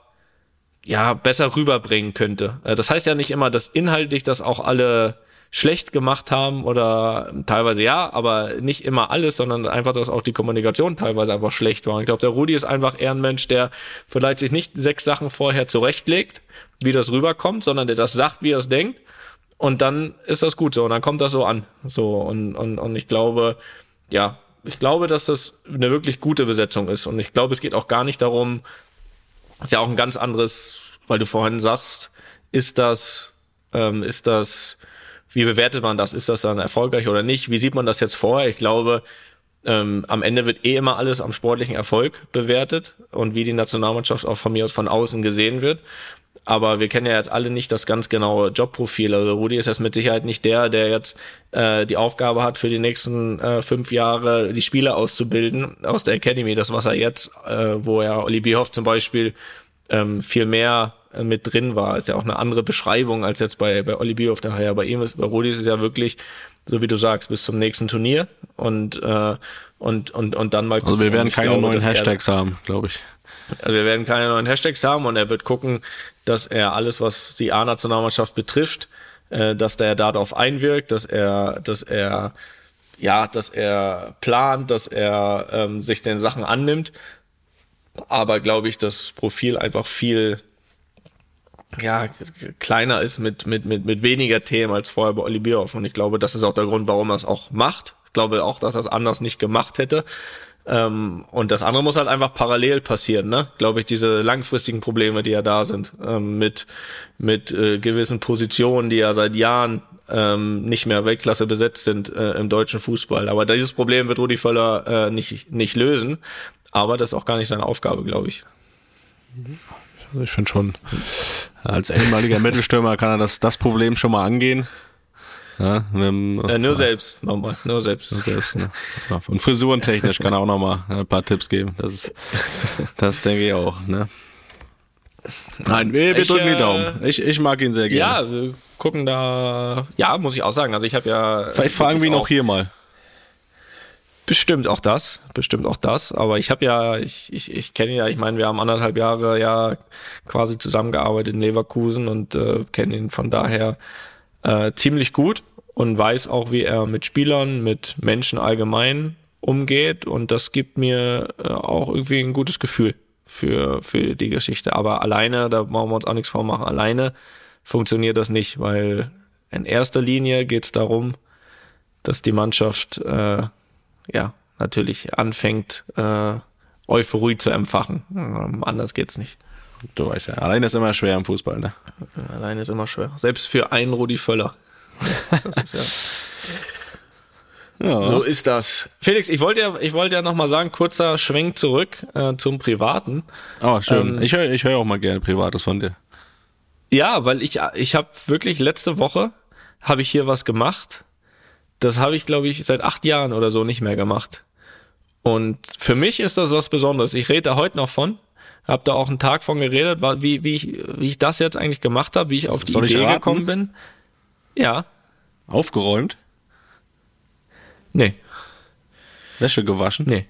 [SPEAKER 4] ja, besser rüberbringen könnte. Äh, Das heißt ja nicht immer, dass inhaltlich das auch alle schlecht gemacht haben oder teilweise ja, aber nicht immer alles, sondern einfach, dass auch die Kommunikation teilweise einfach schlecht war. Ich glaube, der Rudi ist einfach eher ein Mensch, der vielleicht sich nicht sechs Sachen vorher zurechtlegt, wie das rüberkommt, sondern der das sagt, wie er es denkt. Und dann ist das gut so und dann kommt das so an. So und, und, und ich glaube, ja, ich glaube, dass das eine wirklich gute Besetzung ist. Und ich glaube, es geht auch gar nicht darum, ist ja auch ein ganz anderes, weil du vorhin sagst, ist das, ähm, ist das, wie bewertet man das? Ist das dann erfolgreich oder nicht? Wie sieht man das jetzt vorher? Ich glaube, ähm, am Ende wird eh immer alles am sportlichen Erfolg bewertet und wie die Nationalmannschaft auch von mir aus von außen gesehen wird. Aber wir kennen ja jetzt alle nicht das ganz genaue Jobprofil. Also Rudi ist jetzt mit Sicherheit nicht der, der jetzt äh, die Aufgabe hat, für die nächsten äh, fünf Jahre die Spieler auszubilden aus der Academy. Das, was er jetzt, äh, wo er Oli Bierhoff zum Beispiel ähm, viel mehr äh, mit drin war, ist ja auch eine andere Beschreibung als jetzt bei, bei Oli Bierhoff. Daher bei ihm ist, bei Rudi ist es ja wirklich, so wie du sagst, bis zum nächsten Turnier und, äh, und, und, und dann mal
[SPEAKER 3] Also wir
[SPEAKER 4] gucken.
[SPEAKER 3] werden keine
[SPEAKER 4] glaube,
[SPEAKER 3] neuen
[SPEAKER 4] dass er-
[SPEAKER 3] Hashtags haben, glaube ich.
[SPEAKER 4] also wir werden keine neuen Hashtags haben und er wird gucken, dass er alles, was die A-Nationalmannschaft betrifft, äh, dass der darauf einwirkt, dass er, dass er, ja, dass er plant, dass er ähm, sich den Sachen annimmt. Aber glaube ich, das Profil einfach viel ja, kleiner ist mit, mit, mit, mit weniger Themen als vorher bei Oli Bierhoff. Und ich glaube, das ist auch der Grund, warum er es auch macht. Ich glaube auch, dass er es anders nicht gemacht hätte. Ähm, und das andere muss halt einfach parallel passieren, ne? Glaube ich, diese langfristigen Probleme, die ja da sind, ähm, mit, mit äh, gewissen Positionen, die ja seit Jahren ähm, nicht mehr Weltklasse besetzt sind äh, im deutschen Fußball. Aber dieses Problem wird Rudi Völler äh, nicht, nicht lösen. Aber das ist auch gar nicht seine Aufgabe, glaube ich.
[SPEAKER 3] Ich finde schon, als ehemaliger Mittelstürmer kann er das, das Problem schon mal angehen. Ja, dem,
[SPEAKER 4] Äh, nur selbst, nochmal, nur selbst.
[SPEAKER 3] selbst. Ne? Ja, Und frisurentechnisch kann er auch noch mal ein paar Tipps geben. Das, ist, das denke ich auch. Ne? Nein, wir, wir
[SPEAKER 4] Ich,
[SPEAKER 3] drücken die
[SPEAKER 4] äh,
[SPEAKER 3] Daumen. Ich, ich mag ihn sehr
[SPEAKER 4] Ja,
[SPEAKER 3] gerne.
[SPEAKER 4] wir gucken da, ja, muss ich auch sagen. Also ich habe ja.
[SPEAKER 3] Vielleicht fragen wir ihn
[SPEAKER 4] auch
[SPEAKER 3] auch hier mal.
[SPEAKER 4] Bestimmt auch das, bestimmt auch das. Aber ich habe ja, ich, ich, ich kenne ihn ja, ich meine, wir haben anderthalb Jahre ja quasi zusammengearbeitet in Leverkusen und äh, kennen ihn von daher äh, ziemlich gut und weiß auch, wie er mit Spielern, mit Menschen allgemein umgeht. Und das gibt mir äh, auch irgendwie ein gutes Gefühl für, für die Geschichte. Aber alleine, da brauchen wir uns auch nichts vormachen, alleine funktioniert das nicht, weil in erster Linie geht es darum, dass die Mannschaft äh, ja natürlich anfängt, äh, Euphorie zu empfachen. Ähm, anders geht's nicht.
[SPEAKER 3] Du weißt ja, allein ist immer schwer im Fußball, ne?
[SPEAKER 4] Alleine ist immer schwer. Selbst für einen Rudi Völler. Ist ja.
[SPEAKER 3] Ja.
[SPEAKER 4] So ist das. Felix, ich wollte ja, ich wollte ja nochmal sagen, kurzer Schwenk zurück äh, zum Privaten.
[SPEAKER 3] Oh, schön.
[SPEAKER 4] Ähm,
[SPEAKER 3] ich höre ich hör auch mal gerne Privates von dir.
[SPEAKER 4] Ja, weil ich, ich habe wirklich letzte Woche habe ich hier was gemacht. Das habe ich, glaube ich, seit acht Jahren oder so nicht mehr gemacht. Und für mich ist das was Besonderes. Ich rede da heute noch von. Hab da auch einen Tag von geredet, wie, wie, ich, wie ich das jetzt eigentlich gemacht habe, wie ich auf die
[SPEAKER 3] Soll
[SPEAKER 4] Idee gekommen bin. Ja,
[SPEAKER 3] Aufgeräumt,
[SPEAKER 4] nee,
[SPEAKER 3] Wäsche gewaschen.
[SPEAKER 4] nee.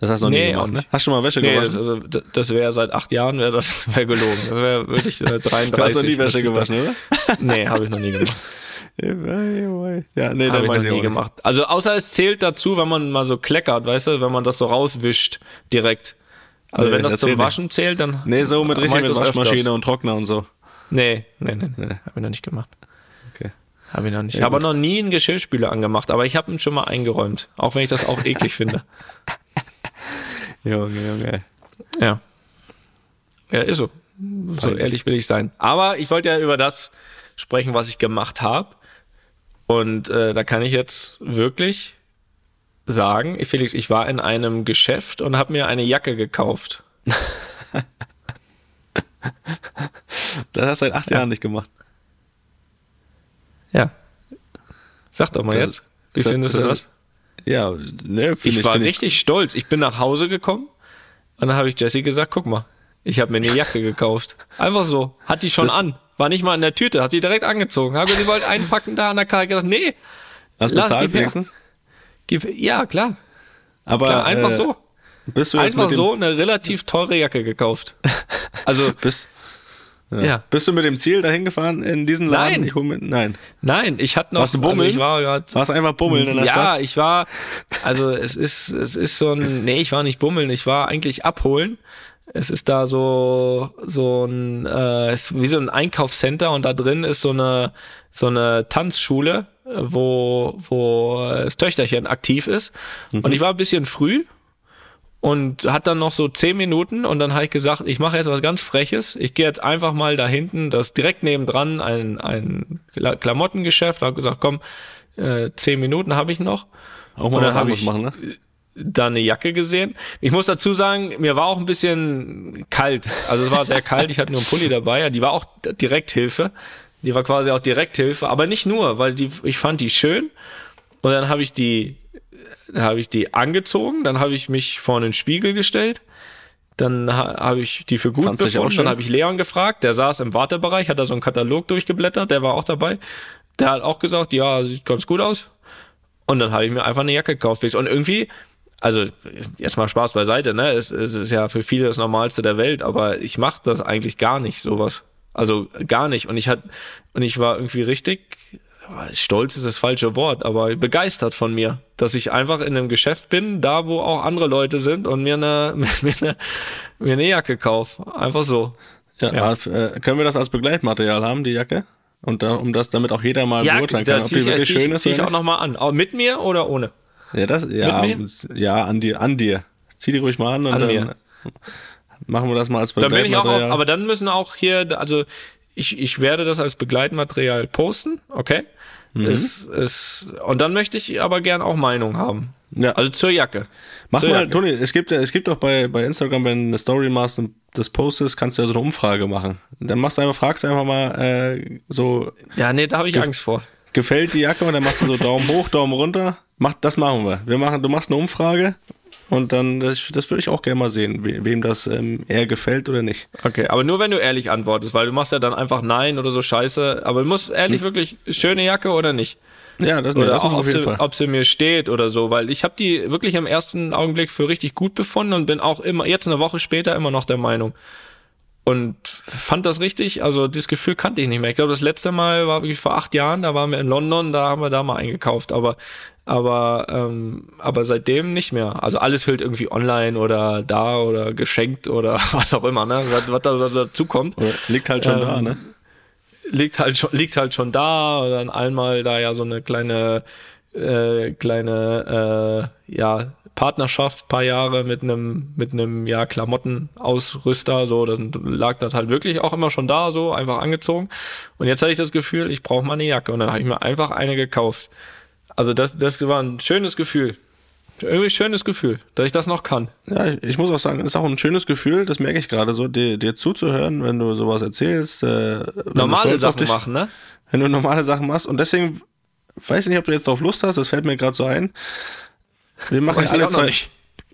[SPEAKER 3] Das hast du noch
[SPEAKER 4] Nee,
[SPEAKER 3] nie gemacht, ne? Hast du schon mal Wäsche
[SPEAKER 4] Nee, das,
[SPEAKER 3] gewaschen?
[SPEAKER 4] also, d- das wäre seit acht Jahren, wäre das wär gelogen. Das wäre wirklich äh, 33.
[SPEAKER 3] du hast noch nie Wäsche
[SPEAKER 4] ich
[SPEAKER 3] gewaschen, oder?
[SPEAKER 4] Nee, habe ich noch nie gemacht.
[SPEAKER 3] Ja, nee,
[SPEAKER 4] Habe
[SPEAKER 3] dann
[SPEAKER 4] ich
[SPEAKER 3] weiß
[SPEAKER 4] noch
[SPEAKER 3] ich
[SPEAKER 4] nie gemacht. Also außer es zählt dazu, wenn man mal so kleckert, weißt du, wenn man das so rauswischt direkt. Also
[SPEAKER 3] Nee,
[SPEAKER 4] wenn das
[SPEAKER 3] das
[SPEAKER 4] zum
[SPEAKER 3] zählt nicht.
[SPEAKER 4] Waschen zählt, dann.
[SPEAKER 3] Nee, so mit richtig
[SPEAKER 4] ich
[SPEAKER 3] mit
[SPEAKER 4] das
[SPEAKER 3] Waschmaschine
[SPEAKER 4] öfters.
[SPEAKER 3] und Trockner und so.
[SPEAKER 4] Nee, nee, nee, nee. Habe ich noch nicht gemacht. Habe ich noch nicht. Ich
[SPEAKER 3] Ja,
[SPEAKER 4] habe noch nie einen Geschirrspüler angemacht, aber ich habe ihn schon mal eingeräumt. Auch wenn ich das auch eklig finde.
[SPEAKER 3] Junge, Junge.
[SPEAKER 4] Ja. Ja, ist so. So ehrlich will ich sein. Aber ich wollte ja über das sprechen, was ich gemacht habe. Und äh, da kann ich jetzt wirklich sagen, Felix, ich war in einem Geschäft und habe mir eine Jacke gekauft.
[SPEAKER 3] Das hast du seit acht Jahren nicht gemacht.
[SPEAKER 4] Ja. Sag doch mal
[SPEAKER 3] Das
[SPEAKER 4] jetzt. Wie
[SPEAKER 3] ist
[SPEAKER 4] findest du
[SPEAKER 3] ist
[SPEAKER 4] das?
[SPEAKER 3] das- Ja, ne, finde
[SPEAKER 4] Ich war richtig stolz. Ich bin nach Hause gekommen und dann habe ich Jessie gesagt, guck mal, ich habe mir eine Jacke gekauft. Einfach so. Hat die schon
[SPEAKER 3] Das-
[SPEAKER 4] an. War nicht mal in der Tüte, hat die direkt angezogen. Habe sie wollte einpacken da an der Karte gedacht, nee.
[SPEAKER 3] Hast du
[SPEAKER 4] Lass-
[SPEAKER 3] bezahlt wenigstens?
[SPEAKER 4] Ja, klar.
[SPEAKER 3] Aber
[SPEAKER 4] klar einfach
[SPEAKER 3] äh,
[SPEAKER 4] so.
[SPEAKER 3] Bist du jetzt
[SPEAKER 4] Einfach so eine relativ teure Jacke gekauft. Also,
[SPEAKER 3] Bist, ja.
[SPEAKER 4] Ja.
[SPEAKER 3] Bist du mit dem Ziel dahin gefahren in diesen Laden?
[SPEAKER 4] Nein.
[SPEAKER 3] Ich hol mir, nein.
[SPEAKER 4] nein, ich hatte noch.
[SPEAKER 3] Warst du bummeln?
[SPEAKER 4] Also ich war grad,
[SPEAKER 3] Warst du einfach bummeln in der
[SPEAKER 4] ja,
[SPEAKER 3] Stadt?
[SPEAKER 4] ich war, also es ist, es ist so ein, nee, ich war nicht bummeln, ich war eigentlich abholen. Es ist da so, so ein, äh, es ist wie so ein Einkaufscenter und da drin ist so eine, so eine Tanzschule, wo, wo das Töchterchen aktiv ist. Und ich war ein bisschen früh und hat dann noch so zehn Minuten und dann habe ich gesagt, ich mache jetzt was ganz Freches. Ich gehe jetzt einfach mal da hinten, das ist direkt nebendran ein, ein Kla- Klamottengeschäft, habe gesagt, komm, äh, zehn Minuten habe ich noch.
[SPEAKER 3] Auch mal
[SPEAKER 4] Und
[SPEAKER 3] was anderes
[SPEAKER 4] ich-
[SPEAKER 3] machen, ne?
[SPEAKER 4] Da eine Jacke gesehen. Ich muss dazu sagen, mir war auch ein bisschen kalt. Also es war sehr kalt, ich hatte nur einen Pulli dabei. Ja, die war auch Direkthilfe. Die war quasi auch Direkthilfe, aber nicht nur, weil die, ich fand die schön. Und dann habe ich die, dann habe ich die angezogen, dann habe ich mich vor einen Spiegel gestellt, dann ha, habe ich die für gut befunden,
[SPEAKER 3] schön?
[SPEAKER 4] dann habe ich Leon gefragt, der saß im Wartebereich, hat da so einen Katalog durchgeblättert, der war auch dabei. Der hat auch gesagt, ja, sieht ganz gut aus. Und dann habe ich mir einfach eine Jacke gekauft. Und irgendwie, also jetzt mal Spaß beiseite, ne? Es, es ist ja für viele das Normalste der Welt, aber ich mache das eigentlich gar nicht, sowas. Also gar nicht. Und ich hat, und ich war irgendwie richtig, stolz ist das falsche Wort, aber begeistert von mir, dass ich einfach in einem Geschäft bin, da wo auch andere Leute sind und mir eine, mir eine, mir eine Jacke kauf. Einfach so.
[SPEAKER 3] Ja,
[SPEAKER 4] Ja.
[SPEAKER 3] Äh, können wir das als Begleitmaterial haben, die Jacke? Und da, um das, damit auch jeder mal
[SPEAKER 4] Ja,
[SPEAKER 3] beurteilen kann, ob die
[SPEAKER 4] ich,
[SPEAKER 3] wirklich
[SPEAKER 4] ich,
[SPEAKER 3] schön ist
[SPEAKER 4] zieh ich auch nochmal an. Aber mit mir oder ohne?
[SPEAKER 3] Ja, das, ja,
[SPEAKER 4] Mit
[SPEAKER 3] ja, an dir, an dir. Zieh die ruhig mal an und
[SPEAKER 4] An
[SPEAKER 3] dann
[SPEAKER 4] mir.
[SPEAKER 3] machen wir das mal als
[SPEAKER 4] Dann bin ich auch,
[SPEAKER 3] Begleitmaterial.
[SPEAKER 4] auf, aber dann müssen auch hier, also ich, ich werde das als Begleitmaterial posten, okay?
[SPEAKER 3] Mhm.
[SPEAKER 4] Es, es, und dann möchte ich aber gern auch Meinung haben.
[SPEAKER 3] Ja.
[SPEAKER 4] Also zur Jacke.
[SPEAKER 3] Mach
[SPEAKER 4] zur
[SPEAKER 3] mal,
[SPEAKER 4] Jacke.
[SPEAKER 3] Toni, es gibt, ja- es gibt doch bei, bei Instagram, wenn du eine Story machst und das postest, kannst du ja so eine Umfrage machen. Dann machst du einfach, fragst einfach mal, äh, so,
[SPEAKER 4] Ja, nee, da habe ich Angst vor.
[SPEAKER 3] gefällt die Jacke und dann machst du so Daumen hoch, Daumen runter. Mach, das machen wir. Wir machen, du machst eine Umfrage Und dann, das, das würde ich auch gerne mal sehen, we, wem das ähm, eher gefällt oder nicht.
[SPEAKER 4] Okay, aber nur wenn du ehrlich antwortest, weil du machst ja dann einfach Nein oder so Scheiße. Aber du musst ehrlich hm. wirklich schöne Jacke oder nicht?
[SPEAKER 3] Ja, das, nee,
[SPEAKER 4] oder
[SPEAKER 3] das
[SPEAKER 4] auch,
[SPEAKER 3] auf
[SPEAKER 4] ob
[SPEAKER 3] jeden
[SPEAKER 4] sie,
[SPEAKER 3] Fall.
[SPEAKER 4] ob sie mir steht oder so, weil ich habe die wirklich im ersten Augenblick für richtig gut befunden und bin auch immer jetzt eine Woche später immer noch der Meinung und fand das richtig. Also das Gefühl kannte ich nicht mehr. Ich glaube, das letzte Mal war wirklich vor acht Jahren. Da waren wir in London, da haben wir da mal eingekauft. Aber aber ähm, aber seitdem nicht mehr. Also alles hüllt irgendwie online oder da oder geschenkt oder was auch immer, ne? Was, was da dazu kommt.
[SPEAKER 3] Liegt halt schon ähm, da, ne?
[SPEAKER 4] Liegt halt schon, liegt halt schon da. Und dann einmal da ja so eine kleine äh, kleine äh, ja Partnerschaft, paar Jahre mit einem mit einem ja Klamottenausrüster, so dann lag das halt wirklich auch immer schon da, so einfach angezogen. Und jetzt hatte ich das Gefühl, ich brauche mal eine Jacke und dann habe ich mir einfach eine gekauft. Also das, das war ein schönes Gefühl. Irgendwie schönes Gefühl, dass ich das noch kann.
[SPEAKER 3] Ja, ich muss auch sagen, es ist auch ein schönes Gefühl, das merke ich gerade so, dir, dir zuzuhören, wenn du sowas erzählst. Äh,
[SPEAKER 4] normale Sachen dich, machen, ne?
[SPEAKER 3] Wenn du normale Sachen machst. Und deswegen, weiß ich nicht, ob du jetzt drauf Lust hast, das fällt mir gerade so ein. Wir machen, alle zwei,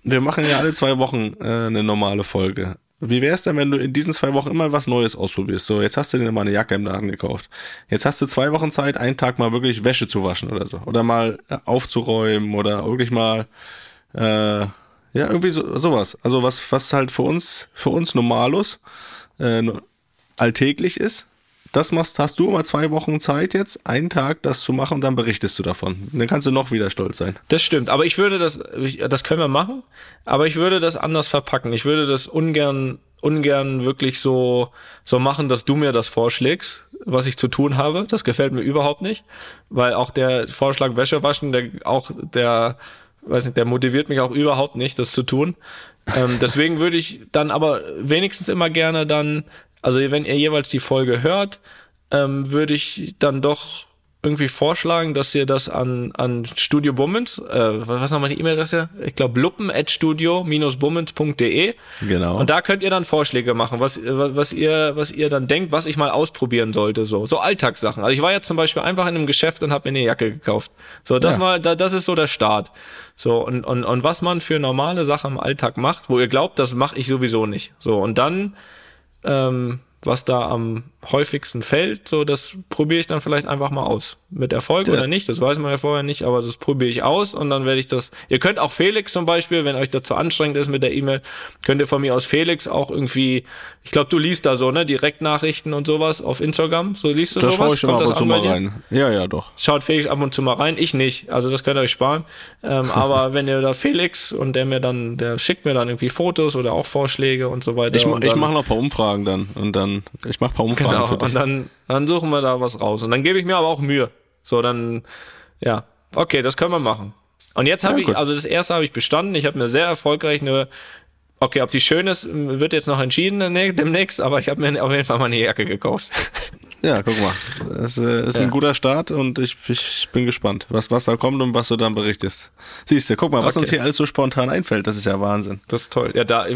[SPEAKER 3] wir machen ja alle zwei Wochen äh, eine normale Folge. Wie wär's denn, wenn du in diesen zwei Wochen immer was Neues ausprobierst? So, jetzt hast du dir mal eine Jacke im Laden gekauft. Jetzt hast du zwei Wochen Zeit, einen Tag mal wirklich Wäsche zu waschen oder so. Oder mal äh, aufzuräumen oder wirklich mal, äh, ja, irgendwie so, sowas. Also was, was halt für uns, für uns normalos, äh, alltäglich ist das machst, hast du immer zwei Wochen Zeit jetzt, einen Tag das zu machen und dann berichtest du davon. Dann kannst du noch wieder stolz sein.
[SPEAKER 4] Das stimmt, aber ich würde das, das können wir machen, aber ich würde das anders verpacken. Ich würde das ungern, ungern wirklich so, so machen, dass du mir das vorschlägst, was ich zu tun habe. Das gefällt mir überhaupt nicht, weil auch der Vorschlag Wäsche waschen, der auch der, weiß nicht, der motiviert mich auch überhaupt nicht, das zu tun. ähm, deswegen würde ich dann aber wenigstens immer gerne dann also wenn ihr jeweils die Folge hört, ähm, würde ich dann doch irgendwie vorschlagen, dass ihr das an, an Studio Bummens, äh, was nochmal die E-Mail-Adresse? Ich glaube luppen at studio-bummens.de.
[SPEAKER 3] Genau.
[SPEAKER 4] Und da könnt ihr dann Vorschläge machen, was, was ihr, was ihr dann denkt, was ich mal ausprobieren sollte, so. So Alltagssachen. Also ich war jetzt zum Beispiel einfach in einem Geschäft und habe mir eine Jacke gekauft. So, das ja. mal, da, das ist so der Start. So, und, und, und was man für normale Sachen im Alltag macht, wo ihr glaubt, das mache ich sowieso nicht. So, und dann ähm, was da am häufigsten fällt, so das probiere ich dann vielleicht einfach mal aus. Mit Erfolg ja. oder nicht, das weiß man ja vorher nicht, aber das probiere ich aus und dann werde ich das. Ihr könnt auch Felix zum Beispiel, wenn euch dazu anstrengend ist mit der E-Mail, könnt ihr von mir aus Felix auch irgendwie, ich glaube, du liest da so, ne, Direktnachrichten und sowas auf Instagram, so liest du
[SPEAKER 3] da
[SPEAKER 4] sowas?
[SPEAKER 3] Schau ich Kommt ab und zu mal rein. Ja, ja, doch.
[SPEAKER 4] Schaut Felix ab und zu mal rein, ich nicht, also das könnt ihr euch sparen. Ähm, aber wenn ihr da Felix und der mir dann, der schickt mir dann irgendwie Fotos oder auch Vorschläge und so weiter.
[SPEAKER 3] Ich,
[SPEAKER 4] ich
[SPEAKER 3] mache noch ein paar Umfragen dann und dann, ich mache ein paar Umfragen
[SPEAKER 4] genau. Und dann, dann suchen wir da was raus. Und dann gebe ich mir aber auch Mühe. So, dann, ja, okay, das können wir machen. Und jetzt habe ja, ich, also das erste habe ich bestanden. Ich habe mir sehr erfolgreich eine, okay, ob die schön ist, wird jetzt noch entschieden demnächst, aber ich habe mir auf jeden Fall mal eine Jacke gekauft.
[SPEAKER 3] Ja, guck mal. Das äh, ist ja. ein guter Start und ich, ich bin gespannt, was, was da kommt und was du dann berichtest. Siehst du, guck mal, was okay. uns hier alles so spontan einfällt, das ist ja Wahnsinn.
[SPEAKER 4] Das ist toll. Ja, da,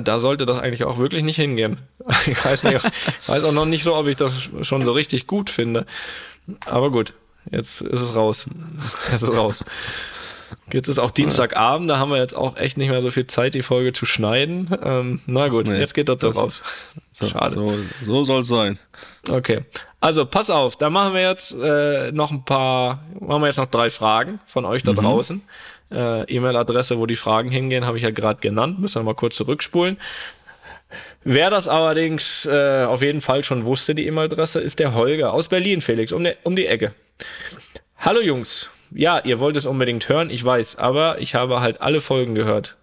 [SPEAKER 4] da sollte das eigentlich auch wirklich nicht hingehen. Ich weiß, nicht, ich weiß auch noch nicht so, ob ich das schon so richtig gut finde. Aber gut, jetzt ist es raus. Jetzt ist es raus. Jetzt ist auch Dienstagabend, da haben wir jetzt auch echt nicht mehr so viel Zeit, die Folge zu schneiden. Ähm, na gut, nee, jetzt geht das, das raus.
[SPEAKER 3] So, Schade. So, so soll es sein.
[SPEAKER 4] Okay. Also pass auf, da machen wir jetzt äh, noch ein paar, machen wir jetzt noch drei Fragen von euch da mhm. draußen. Äh, E-Mail-Adresse, wo die Fragen hingehen, habe ich ja gerade genannt. Müssen wir mal kurz zurückspulen. Wer das allerdings äh, auf jeden Fall schon wusste, die E-Mail-Adresse, ist der Holger aus Berlin, Felix, um, die, um die Ecke. Hallo Jungs, ja, ihr wollt es unbedingt hören, ich weiß, aber ich habe halt alle Folgen gehört.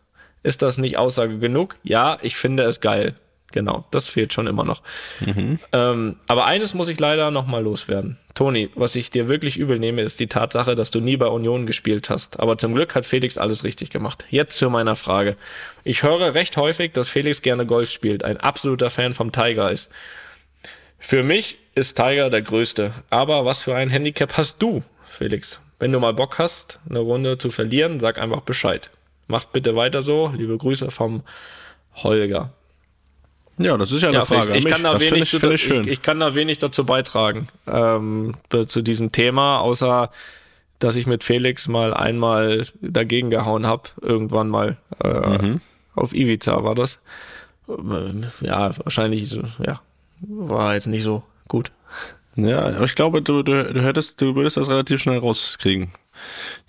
[SPEAKER 4] Ist das nicht Aussage genug? Ja, ich finde es geil. Genau, das fehlt schon immer noch. Mhm. Ähm, aber eines muss ich leider nochmal loswerden. Toni, was ich dir wirklich übel nehme, ist die Tatsache, dass du nie bei Union gespielt hast. Aber zum Glück hat Felix alles richtig gemacht. Jetzt zu meiner Frage. Ich höre recht häufig, dass Felix gerne Golf spielt, ein absoluter Fan vom Tiger ist. Für mich ist Tiger der Größte. Aber was für ein Handicap hast du, Felix? Wenn du mal Bock hast, eine Runde zu verlieren, sag einfach Bescheid. Macht bitte weiter so. Liebe Grüße vom Holger.
[SPEAKER 3] Ja, das ist ja eine ja, Frage.
[SPEAKER 4] Ich, kann da wenig ich, ich, ich, kann da wenig dazu beitragen ähm, zu diesem Thema, außer dass ich mit Felix mal einmal dagegen gehauen habe, irgendwann mal äh, mhm. auf Ivica war das. Äh, ja, wahrscheinlich ja, war jetzt nicht so gut.
[SPEAKER 3] Ja, aber ich glaube, du, du, du hättest, du würdest das relativ schnell rauskriegen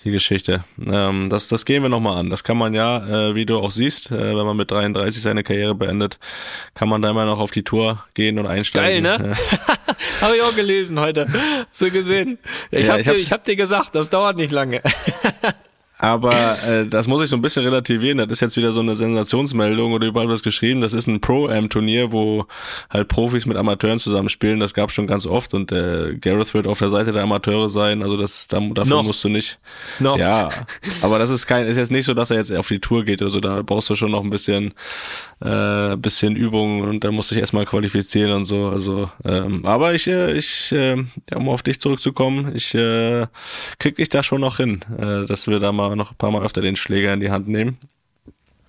[SPEAKER 3] die Geschichte. Ähm, das, das gehen wir nochmal an. Das kann man ja, äh, wie du auch siehst, äh, wenn man mit 33 seine Karriere beendet, kann man da immer noch auf die Tour gehen und einsteigen.
[SPEAKER 4] Geil, ne? Ja. habe ich auch gelesen heute. So gesehen. Ich ja, habe dir, hab dir gesagt, das dauert nicht lange.
[SPEAKER 3] Aber äh, das muss ich so ein bisschen relativieren. Das ist jetzt wieder so eine Sensationsmeldung oder überall was geschrieben. Das ist ein Pro-Am-Turnier, wo halt Profis mit Amateuren zusammenspielen. Das gab schon ganz oft und äh, Gareth wird auf der Seite der Amateure sein. Also das da, dafür Noch. musst du nicht.
[SPEAKER 4] Noch.
[SPEAKER 3] Ja, aber das ist kein, ist jetzt nicht so, dass er jetzt auf die Tour geht. Also da brauchst du schon noch ein bisschen, äh, bisschen Übung und da musst du dich erstmal qualifizieren und so. Also, ähm, aber ich, äh, ich, äh, um auf dich zurückzukommen, ich äh, krieg dich da schon noch hin, äh, dass wir da mal noch ein paar Mal öfter den Schläger in die Hand nehmen.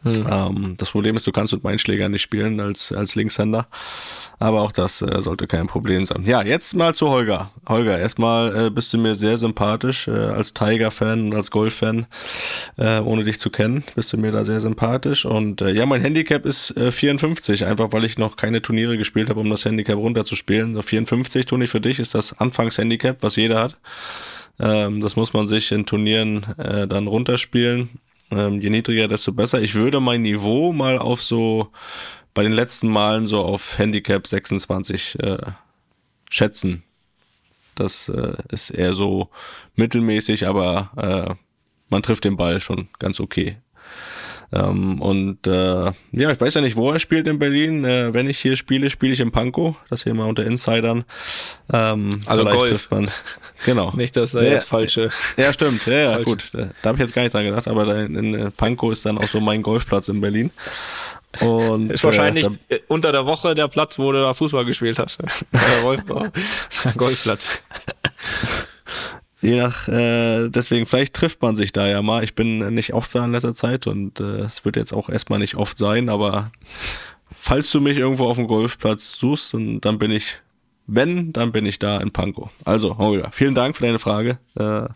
[SPEAKER 3] Hm. Ähm, das Problem ist, du kannst mit meinen Schlägern nicht spielen als, als Linkshänder. Aber auch das äh, sollte kein Problem sein. Ja, jetzt mal zu Holger. Holger, erstmal äh, bist du mir sehr sympathisch. Äh, als Tiger-Fan und als Golf-Fan, äh, ohne dich zu kennen, bist du mir da sehr sympathisch. Und äh, ja, mein Handicap ist äh, 54, einfach weil ich noch keine Turniere gespielt habe, um das Handicap runterzuspielen. So 54, Toni, für dich ist das Anfangshandicap, was jeder hat. Ähm, das muss man sich in Turnieren äh, dann runterspielen. Ähm, je niedriger, desto besser. Ich würde mein Niveau mal auf so bei den letzten Malen so auf Handicap 26 äh, schätzen. Das äh, ist eher so mittelmäßig, aber äh, man trifft den Ball schon ganz okay. Ähm, und äh, ja, ich weiß ja nicht, wo er spielt in Berlin. Äh, wenn ich hier spiele, spiele ich in Pankow. Das hier mal unter Insidern.
[SPEAKER 4] Ähm, also Golf. Man,
[SPEAKER 3] genau.
[SPEAKER 4] Nicht, dass da ja, jetzt falsche.
[SPEAKER 3] Ja, stimmt. Ja, ja gut. Da, da habe ich jetzt gar nicht dran gedacht, aber in, in Pankow ist dann auch so mein Golfplatz in Berlin.
[SPEAKER 4] Und, ist wahrscheinlich äh, da, unter der Woche der Platz, wo du da Fußball gespielt hast. der Golfplatz.
[SPEAKER 3] Je nach, äh, deswegen, vielleicht trifft man sich da ja mal. Ich bin nicht oft da in letzter Zeit und äh, es wird jetzt auch erstmal nicht oft sein, aber falls du mich irgendwo auf dem Golfplatz suchst, und dann bin ich, wenn, dann bin ich da in Pankow. Also, Holger, vielen Dank für deine Frage. Äh,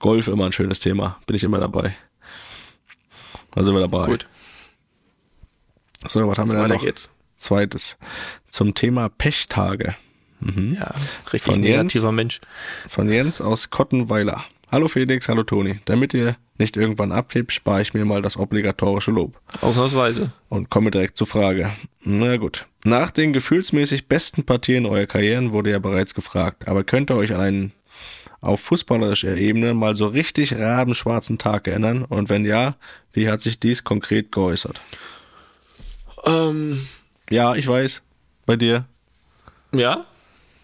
[SPEAKER 3] Golf immer ein schönes Thema. Bin ich immer dabei. Also wir dabei. Gut. So, was haben wir denn noch? Geht's. Zweites. Zum Thema Pechtage.
[SPEAKER 4] Mhm. Ja, richtig von negativer
[SPEAKER 3] Jens,
[SPEAKER 4] Mensch.
[SPEAKER 3] Von Jens aus Kottenweiler. Hallo Felix, hallo Toni. Damit ihr nicht irgendwann abhebt, spare ich mir mal das obligatorische Lob.
[SPEAKER 4] Ausnahmsweise.
[SPEAKER 3] Und komme direkt zur Frage. Na gut. Nach den gefühlsmäßig besten Partien eurer Karrieren wurde ja bereits gefragt, aber könnt ihr euch an einen auf fußballerischer Ebene mal so richtig rabenschwarzen Tag erinnern? Und wenn ja, wie hat sich dies konkret geäußert?
[SPEAKER 4] Ähm,
[SPEAKER 3] ja, ich weiß. Bei dir.
[SPEAKER 4] Ja?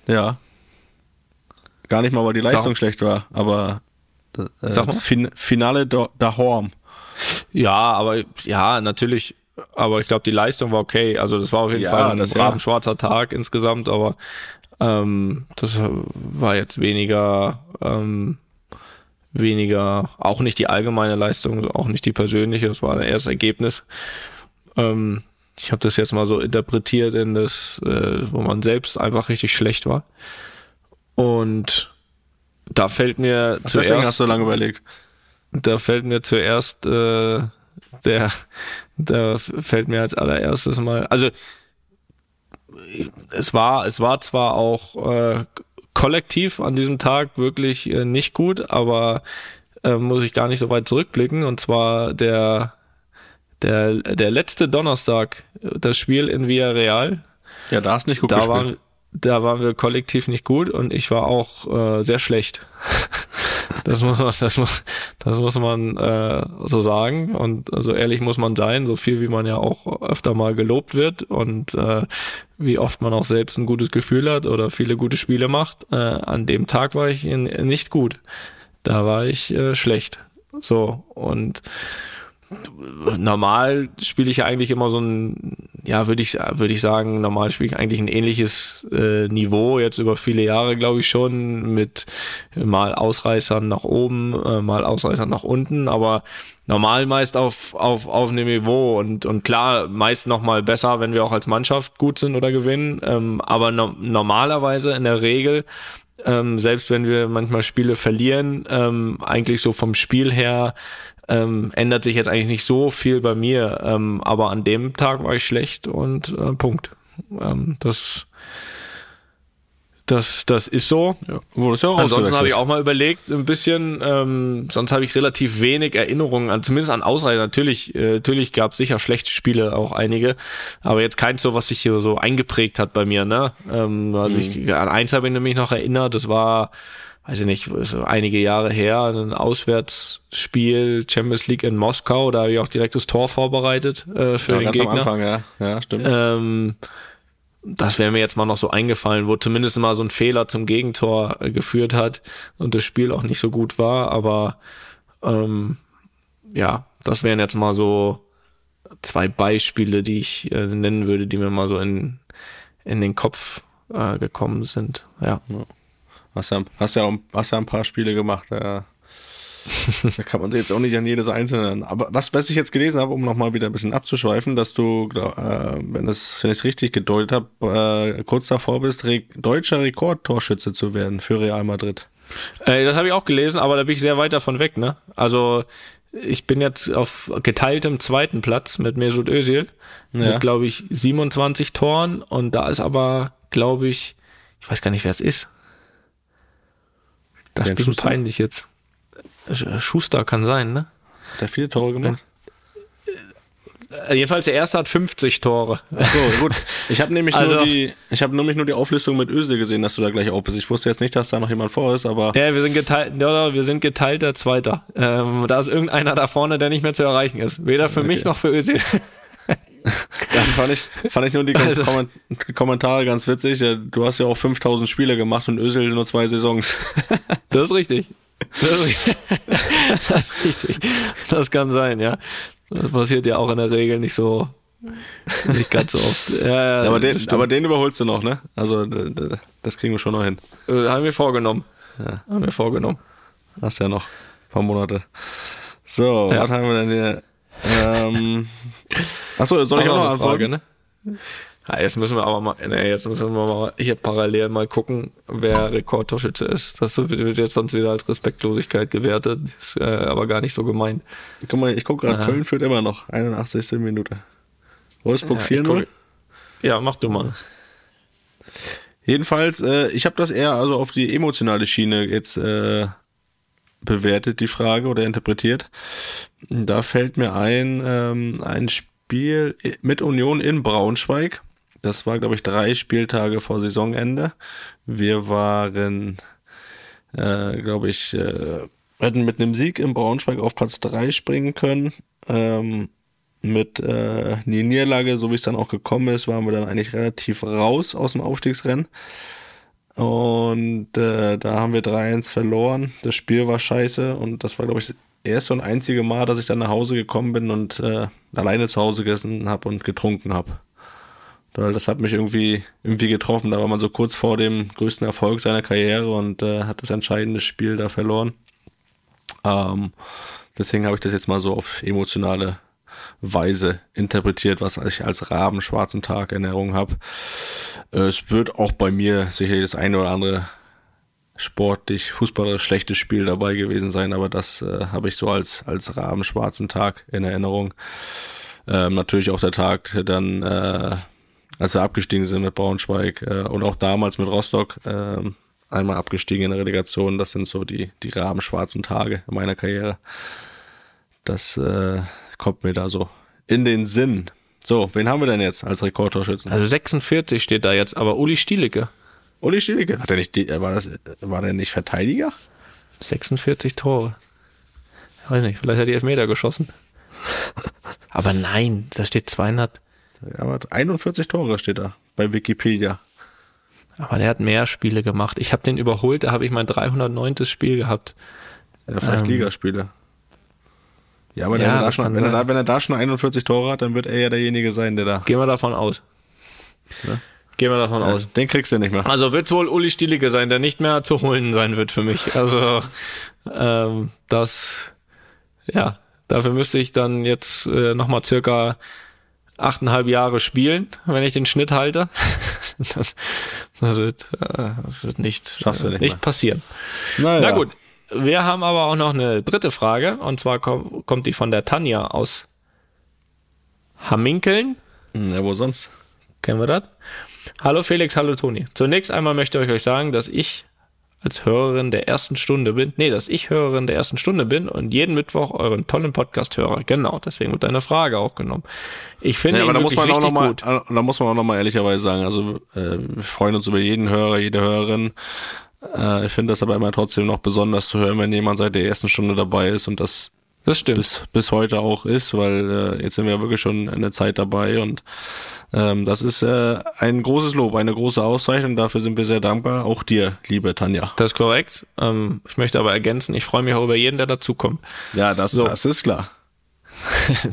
[SPEAKER 3] Ja. Gar nicht mal, weil die Leistung Sag. schlecht war, aber äh, fin Finale da, Horm.
[SPEAKER 4] Ja, aber ja, natürlich. Aber ich glaube, die Leistung war okay. Also das war auf jeden ja, Fall ein das, ja. schwarzer Tag insgesamt, aber ähm, das war jetzt weniger, ähm, weniger, auch nicht die allgemeine Leistung, auch nicht die persönliche, das war eher das Ergebnis. Ähm, ich habe das jetzt mal so interpretiert in das, äh, wo man selbst einfach richtig schlecht war. Und da fällt mir
[SPEAKER 3] Ach, zuerst. Deswegen hast du lange überlegt.
[SPEAKER 4] Da fällt mir zuerst äh, der, da fällt mir als allererstes mal, also es war, es war zwar auch äh, kollektiv an diesem Tag wirklich äh, nicht gut, aber äh, muss ich gar nicht so weit zurückblicken. Und zwar der der, der letzte Donnerstag, das Spiel in Villarreal.
[SPEAKER 3] Ja, da hast nicht gut
[SPEAKER 4] da
[SPEAKER 3] gespielt.
[SPEAKER 4] Waren, da waren wir kollektiv nicht gut und ich war auch äh, sehr schlecht. das muss man, das muss, das muss man äh, so sagen und so ehrlich muss man sein, so viel wie man ja auch öfter mal gelobt wird und äh, wie oft man auch selbst ein gutes Gefühl hat oder viele gute Spiele macht. Äh, an dem Tag war ich in, nicht gut. Da war ich äh, schlecht. So und normal spiele ich ja eigentlich immer so ein, ja, würde ich, würde ich sagen, normal spiele ich eigentlich ein ähnliches äh, Niveau, jetzt über viele Jahre, glaube ich schon, mit mal Ausreißern nach oben, äh, mal Ausreißern nach unten, aber normal meist auf, auf, auf einem Niveau und, und klar, meist nochmal besser, wenn wir auch als Mannschaft gut sind oder gewinnen, ähm, aber no normalerweise in der Regel ähm, selbst wenn wir manchmal Spiele verlieren, ähm, eigentlich so vom Spiel her ähm, ändert sich jetzt eigentlich nicht so viel bei mir. Ähm, aber an dem Tag war ich schlecht und äh, Punkt. Ähm, das das, das ist so.
[SPEAKER 3] Ja, ja
[SPEAKER 4] Ansonsten habe ich auch mal überlegt, ein bisschen, ähm, sonst habe ich relativ wenig Erinnerungen an, zumindest an Ausreißer. Natürlich, äh, natürlich gab es sicher schlechte Spiele, auch einige, aber jetzt keins so, was sich hier so eingeprägt hat bei mir, ne? Ähm, also ich, an eins habe ich nämlich noch erinnert, das war, weiß ich nicht, so einige Jahre her, ein Auswärtsspiel, Champions League in Moskau, da habe ich auch direkt das Tor vorbereitet äh, für
[SPEAKER 3] ja,
[SPEAKER 4] den
[SPEAKER 3] ganz
[SPEAKER 4] Gegner.
[SPEAKER 3] am Anfang, ja. Ja, stimmt.
[SPEAKER 4] Ähm, das wäre mir jetzt mal noch so eingefallen, wo zumindest mal so ein Fehler zum Gegentor äh, geführt hat und das Spiel auch nicht so gut war. Aber ähm, ja, das wären jetzt mal so zwei Beispiele, die ich äh, nennen würde, die mir mal so in, in den Kopf äh, gekommen sind. Ja.
[SPEAKER 3] Hast ja, hast ja, hast ja ein paar Spiele gemacht. Ja. da kann man sich jetzt auch nicht an jedes einzelne. Aber was, was ich jetzt gelesen habe, um nochmal wieder ein bisschen abzuschweifen, dass du, äh, wenn, das, wenn ich es richtig gedeutet habe, äh, kurz davor bist, re deutscher Rekordtorschütze zu werden für Real Madrid.
[SPEAKER 4] Äh, das habe ich auch gelesen, aber da bin ich sehr weit davon weg. Ne? Also ich bin jetzt auf geteiltem zweiten Platz mit Mesut Özil
[SPEAKER 3] Ja.
[SPEAKER 4] mit, glaube ich, 27 Toren und da ist aber, glaube ich, ich weiß gar nicht, wer es ist. Das ist bisschen
[SPEAKER 3] Schuster?
[SPEAKER 4] peinlich jetzt. Sch- Schuster kann sein, ne?
[SPEAKER 3] Hat er viele Tore gemacht?
[SPEAKER 4] Äh, Jedenfalls der erste hat 50 Tore.
[SPEAKER 3] So, gut. Ich habe nämlich
[SPEAKER 4] Also-
[SPEAKER 3] nur die, ich habe nämlich nur die Auflistung mit Özil gesehen, dass du da gleich auch bist. Ich wusste jetzt nicht, dass da noch jemand vor ist, aber
[SPEAKER 4] Ja, wir sind geteilt, ja, wir sind geteilter Zweiter. Ähm, da ist irgendeiner da vorne, der nicht mehr zu erreichen ist. Weder für mich noch für Özil.
[SPEAKER 3] Dann fand ich, fand ich nur die ganzen
[SPEAKER 4] Also-
[SPEAKER 3] Komment Kommentare ganz witzig. Du hast ja auch 5000 Spiele gemacht und Özil nur zwei Saisons.
[SPEAKER 4] Das ist richtig. Das ist richtig. Das ist richtig. Das kann sein, ja. Das passiert ja auch in der Regel nicht so, nicht ganz so oft. Ja, ja,
[SPEAKER 3] aber, den,
[SPEAKER 4] stimmt.
[SPEAKER 3] aber den überholst du noch, ne? Also das kriegen wir schon noch hin.
[SPEAKER 4] Äh, haben wir vorgenommen.
[SPEAKER 3] Ja.
[SPEAKER 4] Haben wir vorgenommen.
[SPEAKER 3] Hast ja noch ein paar Monate. So,
[SPEAKER 4] Ja.
[SPEAKER 3] was haben wir denn hier? Ähm, achso, soll ich auch noch
[SPEAKER 4] eine
[SPEAKER 3] antworten?
[SPEAKER 4] Frage, ne? Ja, jetzt müssen wir aber mal, nee, jetzt müssen wir mal hier parallel mal gucken, wer Rekordtorschütze ist. Das wird jetzt sonst wieder als Respektlosigkeit gewertet. Ist äh, aber gar nicht so gemeint.
[SPEAKER 3] Guck mal, ich gucke gerade. Köln führt immer noch. 81. Minute. Wolfsburg
[SPEAKER 4] Ja, ich
[SPEAKER 3] 4-0.
[SPEAKER 4] gucke- Ja, mach du mal.
[SPEAKER 3] Jedenfalls, äh, ich habe das eher also auf die emotionale Schiene jetzt äh, bewertet, die Frage oder interpretiert. Da fällt mir ein, ähm, ein Spiel mit Union in Braunschweig. Das war, glaube ich, drei Spieltage vor Saisonende. Wir waren, äh, glaube ich, äh, hätten mit einem Sieg in Braunschweig auf Platz drei springen können. Ähm, mit äh, Niederlage, so wie es dann auch gekommen ist, waren wir dann eigentlich relativ raus aus dem Aufstiegsrennen. Und äh, da haben wir 3-1 verloren. Das Spiel war scheiße und das war, glaube ich, das erste und einzige Mal, dass ich dann nach Hause gekommen bin und äh, alleine zu Hause gegessen habe und getrunken habe. Das hat mich irgendwie, irgendwie getroffen. Da war man so kurz vor dem größten Erfolg seiner Karriere und äh, hat das entscheidende Spiel da verloren. Ähm, deswegen habe ich das jetzt mal so auf emotionale Weise interpretiert, was ich als rabenschwarzen Tag in Erinnerung habe. Äh, Es wird auch bei mir sicherlich das eine oder andere sportlich, fußballerisch schlechtes Spiel dabei gewesen sein, aber das äh, habe ich so als, als rabenschwarzen Tag in Erinnerung. Ähm, natürlich auch der Tag dann, äh, als wir abgestiegen sind mit Braunschweig äh, und auch damals mit Rostock, ähm, einmal abgestiegen in der Relegation. Das sind so die, die rabenschwarzen Tage in meiner Karriere. Das äh, kommt mir da so in den Sinn. So, wen haben wir denn jetzt als Rekordtorschützen?
[SPEAKER 4] Also 46 steht da jetzt, aber Uli Stielicke.
[SPEAKER 3] Uli Stielicke. Hat er nicht, die, war das, war der nicht Verteidiger?
[SPEAKER 4] 46 Tore. Ich weiß nicht, vielleicht hat die Elfmeter geschossen. Aber nein, da steht 200.
[SPEAKER 3] Aber 41 Tore steht da bei Wikipedia.
[SPEAKER 4] Aber der hat mehr Spiele gemacht. Ich habe den überholt, da habe ich mein 309. Spiel gehabt.
[SPEAKER 3] Ja, vielleicht
[SPEAKER 4] Ähm.
[SPEAKER 3] Ligaspiele. Ja, aber
[SPEAKER 4] Ja,
[SPEAKER 3] wenn, er da schon, wenn, er da, wenn er da schon 41 Tore hat, dann wird er ja derjenige sein, der da.
[SPEAKER 4] Gehen wir davon aus.
[SPEAKER 3] Ne?
[SPEAKER 4] Gehen wir davon aus.
[SPEAKER 3] Den kriegst du nicht mehr.
[SPEAKER 4] Also wird wohl Uli Stielicke sein, der nicht mehr zu holen sein wird für mich. Also ähm, das, ja, dafür müsste ich dann jetzt äh, nochmal circa achteinhalb Jahre spielen, wenn ich den Schnitt halte. das, das, wird, äh, das wird nicht,
[SPEAKER 3] Schaffst du nicht
[SPEAKER 4] nicht
[SPEAKER 3] mehr.
[SPEAKER 4] passieren.
[SPEAKER 3] Naja.
[SPEAKER 4] Na gut, wir haben aber auch noch eine dritte Frage und zwar kom kommt die von der Tanja aus Hamminkeln.
[SPEAKER 3] Ja, wo sonst?
[SPEAKER 4] Kennen wir das? Hallo Felix, hallo Toni. Zunächst einmal möchte ich euch sagen, dass ich als Hörerin der ersten Stunde bin. Nee, dass ich Hörerin der ersten Stunde bin und jeden Mittwoch euren tollen Podcast höre. Genau, deswegen wird deine Frage auch genommen. Ich finde
[SPEAKER 3] Ja, aber da muss man auch noch mal,
[SPEAKER 4] gut.
[SPEAKER 3] da muss man auch noch mal ehrlicherweise sagen, also äh, wir freuen uns über jeden Hörer, jede Hörerin. Äh, ich finde das aber immer trotzdem noch besonders zu hören, wenn jemand seit der ersten Stunde dabei ist und das
[SPEAKER 4] Das stimmt.
[SPEAKER 3] bis, bis heute auch ist, weil äh, jetzt sind wir wirklich schon eine Zeit dabei und ähm, das ist äh, ein großes Lob, eine große Auszeichnung. Dafür sind wir sehr dankbar. Auch dir, liebe Tanja.
[SPEAKER 4] Das ist korrekt. Ähm, ich möchte aber ergänzen, ich freue mich auch über jeden, der dazukommt.
[SPEAKER 3] Ja, das,
[SPEAKER 4] So.
[SPEAKER 3] das ist klar.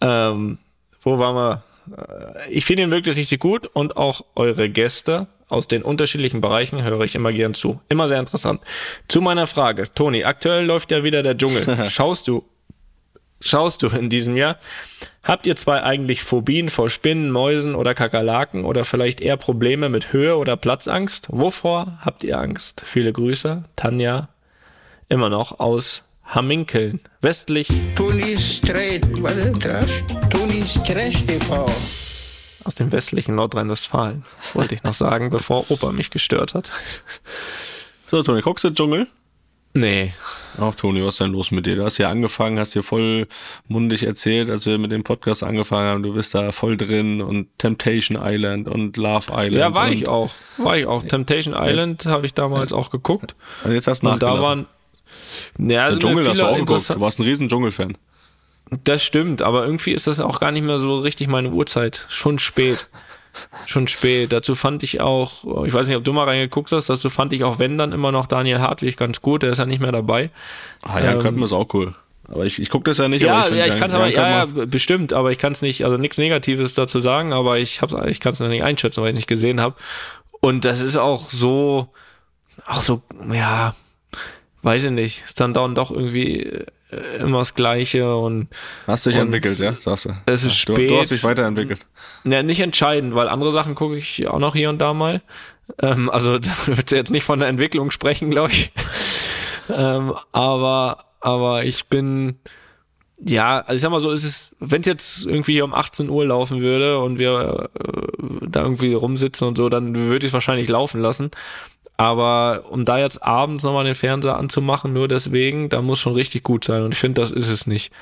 [SPEAKER 4] Ähm, wo waren wir? Äh, Ich finde ihn wirklich richtig gut und auch eure Gäste aus den unterschiedlichen Bereichen höre ich immer gern zu. Immer sehr interessant. Zu meiner Frage. Toni, aktuell läuft ja wieder der Dschungel. Schaust du, schaust du in diesem Jahr? Habt ihr zwei eigentlich Phobien vor Spinnen, Mäusen oder Kakerlaken oder vielleicht eher Probleme mit Höhe oder Platzangst? Wovor habt ihr Angst? Viele Grüße. Tanja, immer noch aus Hamminkeln, westlich
[SPEAKER 1] Tony's Trade, was ist das? Tony's Trash TV.
[SPEAKER 4] aus dem westlichen Nordrhein-Westfalen, wollte ich noch sagen, bevor Opa mich gestört hat.
[SPEAKER 3] So, Toni, guckst du Dschungel?
[SPEAKER 4] Nee.
[SPEAKER 3] Auch Toni, was ist denn los mit dir? Du hast ja angefangen, hast hier voll mundig erzählt, als wir mit dem Podcast angefangen haben. Du bist da voll drin und Temptation Island und Love Island.
[SPEAKER 4] Ja, war ich auch. War ich auch. Temptation Island habe ich damals auch geguckt.
[SPEAKER 3] Und jetzt hast du
[SPEAKER 4] Und da
[SPEAKER 3] nachgelassen.
[SPEAKER 4] waren. Ja, also
[SPEAKER 3] Dschungel hast du auch geguckt. Du warst ein riesen Dschungelfan.
[SPEAKER 4] Das stimmt, aber irgendwie ist das auch gar nicht mehr so richtig meine Uhrzeit. Schon spät. Schon spät. Dazu fand ich auch, ich weiß nicht, ob du mal reingeguckt hast, dazu fand ich auch, wenn dann immer noch Daniel Hartwig ganz gut, der ist ja nicht mehr dabei.
[SPEAKER 3] Ah ja,
[SPEAKER 4] Ähm,
[SPEAKER 3] könnten wir es auch cool. Aber ich, ich gucke das ja nicht.
[SPEAKER 4] Ja,
[SPEAKER 3] aber find
[SPEAKER 4] ja, ich kann es aber, ja, ja, bestimmt, aber ich kann es nicht, also nichts Negatives dazu sagen, aber ich hab's, ich kann es noch nicht einschätzen, weil ich nicht gesehen habe. Und das ist auch so, auch so, ja, weiß ich nicht, ist dann dann doch irgendwie äh, immer das Gleiche und
[SPEAKER 3] Hast dich
[SPEAKER 4] und
[SPEAKER 3] entwickelt, ja, sagst du.
[SPEAKER 4] es ist
[SPEAKER 3] du,
[SPEAKER 4] spät.
[SPEAKER 3] du hast dich weiterentwickelt.
[SPEAKER 4] Ja, nicht entscheidend, weil andere Sachen gucke ich auch noch hier und da mal. Ähm, also da wird jetzt nicht von der Entwicklung sprechen, glaube ich. ähm, aber, aber ich bin, ja, also ich sag mal so, ist es, wenn es jetzt irgendwie hier um 18 Uhr laufen würde und wir äh, da irgendwie rumsitzen und so, dann würde ich es wahrscheinlich laufen lassen. Aber um da jetzt abends nochmal den Fernseher anzumachen, nur deswegen, da muss schon richtig gut sein. Und ich finde, das ist es nicht.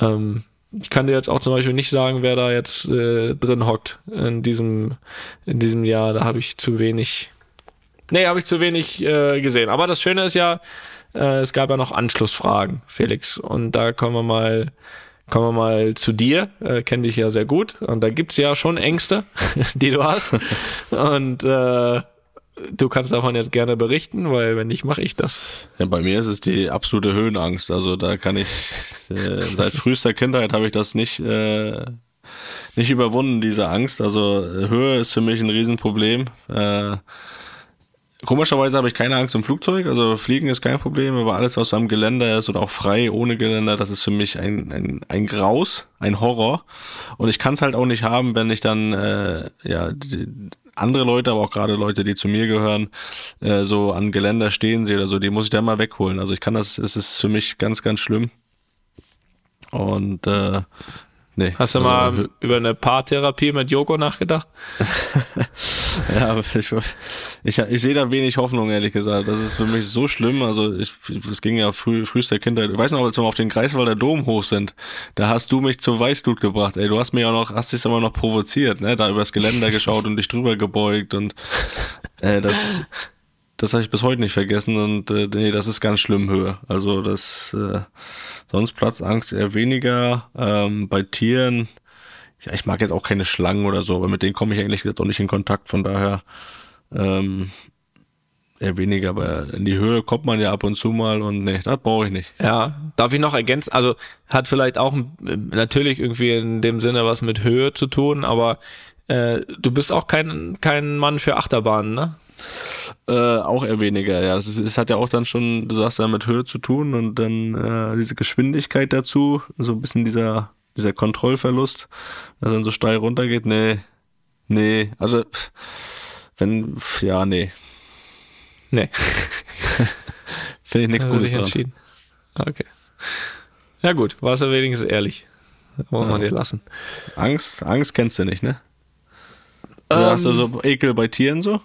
[SPEAKER 4] Ähm, ich kann dir jetzt auch zum Beispiel nicht sagen, wer da jetzt äh, drin hockt in diesem, in diesem Jahr. Da habe ich zu wenig. Nee, habe ich zu wenig äh, gesehen. Aber das Schöne ist ja, äh, es gab ja noch Anschlussfragen, Felix. Und da kommen wir mal, kommen wir mal zu dir. Äh, Kenne dich ja sehr gut. Und da gibt's ja schon Ängste, die du hast. Und äh, du kannst davon jetzt gerne berichten, weil wenn nicht, mache ich das.
[SPEAKER 3] Ja, bei mir ist es die absolute Höhenangst. Also da kann ich äh, seit frühester Kindheit habe ich das nicht äh, nicht überwunden, diese Angst. Also Höhe ist für mich ein Riesenproblem. Äh, komischerweise habe ich keine Angst im Flugzeug. Also Fliegen ist kein Problem, aber alles, was am Geländer ist oder auch frei ohne Geländer, das ist für mich ein, ein, ein Graus, ein Horror. Und ich kann es halt auch nicht haben, wenn ich dann äh, ja die, andere Leute, aber auch gerade Leute, die zu mir gehören, äh, so an Geländer stehen sehe oder so, die muss ich dann mal wegholen. Also ich kann das, es ist für mich ganz, ganz schlimm. Und äh, nee.
[SPEAKER 4] Hast du
[SPEAKER 3] also,
[SPEAKER 4] mal über eine Paartherapie mit Joko nachgedacht?
[SPEAKER 3] Ja, ich, ich, ich sehe da wenig Hoffnung, ehrlich gesagt. Das ist für mich so schlimm. Also ich, es ging ja früh, frühester Kindheit. Ich weiß noch, als wir auf den Greifswalder Dom hoch sind, da hast du mich zur Weißglut gebracht. Ey, du hast mich auch noch, hast dich aber noch provoziert, ne? Da übers Geländer geschaut und dich drüber gebeugt und äh, das, das habe ich bis heute nicht vergessen und äh, nee, das ist ganz schlimm Höhe. Also das äh, sonst Platzangst eher weniger. Ähm, bei Tieren, ja, ich mag jetzt auch keine Schlangen oder so, aber mit denen komme ich eigentlich jetzt auch nicht in Kontakt, von daher ähm, eher weniger, aber in die Höhe kommt man ja ab und zu mal und nee, das brauche ich nicht.
[SPEAKER 4] Ja, darf ich noch ergänzen? Also hat vielleicht auch ein- natürlich irgendwie in dem Sinne was mit Höhe zu tun, aber äh, du bist auch kein, kein Mann für Achterbahnen, ne?
[SPEAKER 3] Äh, auch eher weniger, ja. Es, es hat ja auch dann schon, du sagst ja mit Höhe zu tun und dann äh, diese Geschwindigkeit dazu, so ein bisschen dieser dieser Kontrollverlust, dass er dann so steil runtergeht. Nee, nee, also wenn, ja, nee.
[SPEAKER 4] Nee.
[SPEAKER 3] Finde ich nichts
[SPEAKER 4] Also
[SPEAKER 3] Gutes dran.
[SPEAKER 4] entschieden. Okay. Ja gut, warst du wenigstens ehrlich. Wollen wir
[SPEAKER 3] Ja.
[SPEAKER 4] dir lassen.
[SPEAKER 3] Angst, Angst kennst du nicht, ne? Oder hast du
[SPEAKER 4] Ähm,
[SPEAKER 3] so Ekel bei Tieren so?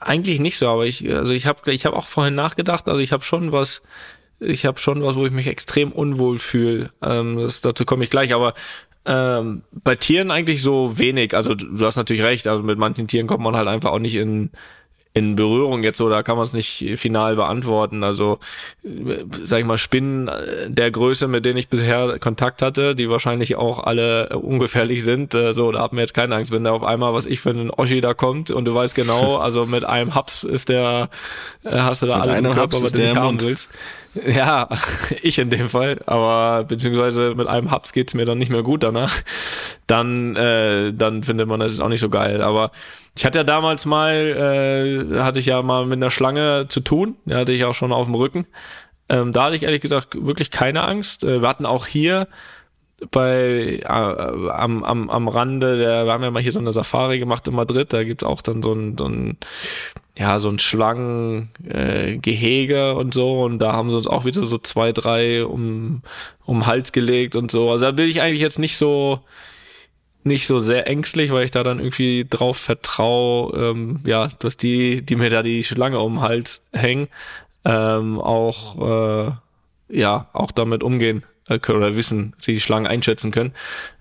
[SPEAKER 4] Eigentlich nicht so, aber ich, also ich habe ich hab auch vorhin nachgedacht, also ich habe schon was, ich habe schon was, wo ich mich extrem unwohl fühle. Ähm, das, dazu komme ich gleich, aber ähm, bei Tieren eigentlich so wenig. Also du hast natürlich recht, also mit manchen Tieren kommt man halt einfach auch nicht in in Berührung jetzt so, da kann man es nicht final beantworten. Also, äh, sag ich mal, Spinnen äh, der Größe, mit denen ich bisher Kontakt hatte, die wahrscheinlich auch alle äh, ungefährlich sind, so, da hat mir jetzt keine Angst, wenn da auf einmal, was ich für einen Oschi da kommt und du weißt genau, also mit einem Haps ist der, äh, hast du da
[SPEAKER 3] Mit
[SPEAKER 4] alle im Körper, was du nicht haben willst. Ja, ich in dem Fall, aber beziehungsweise mit einem Haps geht's mir dann nicht mehr gut danach. Dann, äh, dann findet man das ist auch nicht so geil. Aber ich hatte ja damals mal, äh, hatte ich ja mal mit einer Schlange zu tun. Die hatte ich auch schon auf dem Rücken. Ähm, da hatte ich ehrlich gesagt wirklich keine Angst. Äh, wir hatten auch hier bei äh, am, am, am Rande der, wir haben ja mal hier so eine Safari gemacht in Madrid, da gibt's auch dann so ein, so ein ja, so ein Schlangengehege äh, und so und da haben sie uns auch wieder so zwei, drei um, um Hals gelegt und so. Also da bin ich eigentlich jetzt nicht so nicht so sehr ängstlich, weil ich da dann irgendwie drauf vertraue, ähm, ja, dass die, die mir da die Schlange um den Hals hängen, ähm, auch äh, ja, auch damit umgehen äh, können oder wissen, sie die Schlangen einschätzen können.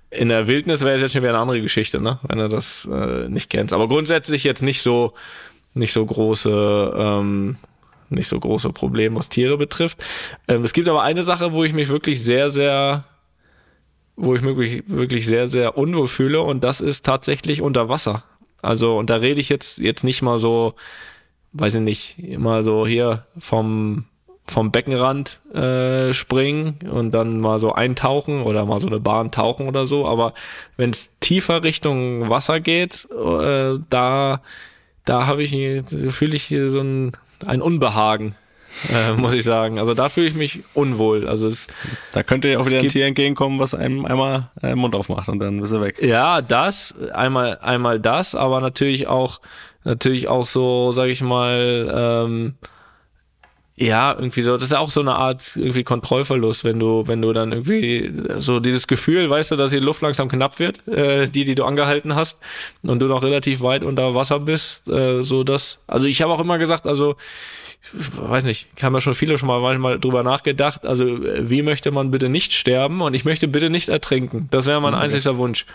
[SPEAKER 4] In der Wildnis wäre es jetzt schon wieder eine andere Geschichte, ne? Wenn du das äh, nicht kennst. Aber grundsätzlich jetzt nicht so, nicht so große, ähm, nicht so große Probleme, was Tiere betrifft. Ähm, es gibt aber eine Sache, wo ich mich wirklich sehr, sehr, wo ich mich wirklich, sehr, sehr unwohl fühle und das ist tatsächlich unter Wasser. Also, und da rede ich jetzt, jetzt nicht mal so, weiß ich nicht, immer so hier vom, vom Beckenrand äh, springen und dann mal so eintauchen oder mal so eine Bahn tauchen oder so. Aber wenn es tiefer Richtung Wasser geht, äh, da, da habe ich, fühle ich so ein, ein Unbehagen, äh, muss ich sagen. Also da fühle ich mich unwohl. Also es,
[SPEAKER 3] Da könnte ja auch wieder ein Tier entgegenkommen, was einem einmal äh, Mund aufmacht und dann bist du weg.
[SPEAKER 4] Ja, das, einmal, einmal das, aber natürlich auch, natürlich auch so, sag ich mal, ähm, ja, irgendwie so, das ist ja auch so eine Art irgendwie Kontrollverlust, wenn du, wenn du dann irgendwie so dieses Gefühl, weißt du, dass die Luft langsam knapp wird, äh, die, die du angehalten hast, und du noch relativ weit unter Wasser bist, äh, so das, also ich habe auch immer gesagt, also ich weiß nicht, haben ja schon viele schon mal manchmal drüber nachgedacht, also äh, wie möchte man bitte nicht sterben und ich möchte bitte nicht ertrinken. Das wäre mein einzigster Wunsch.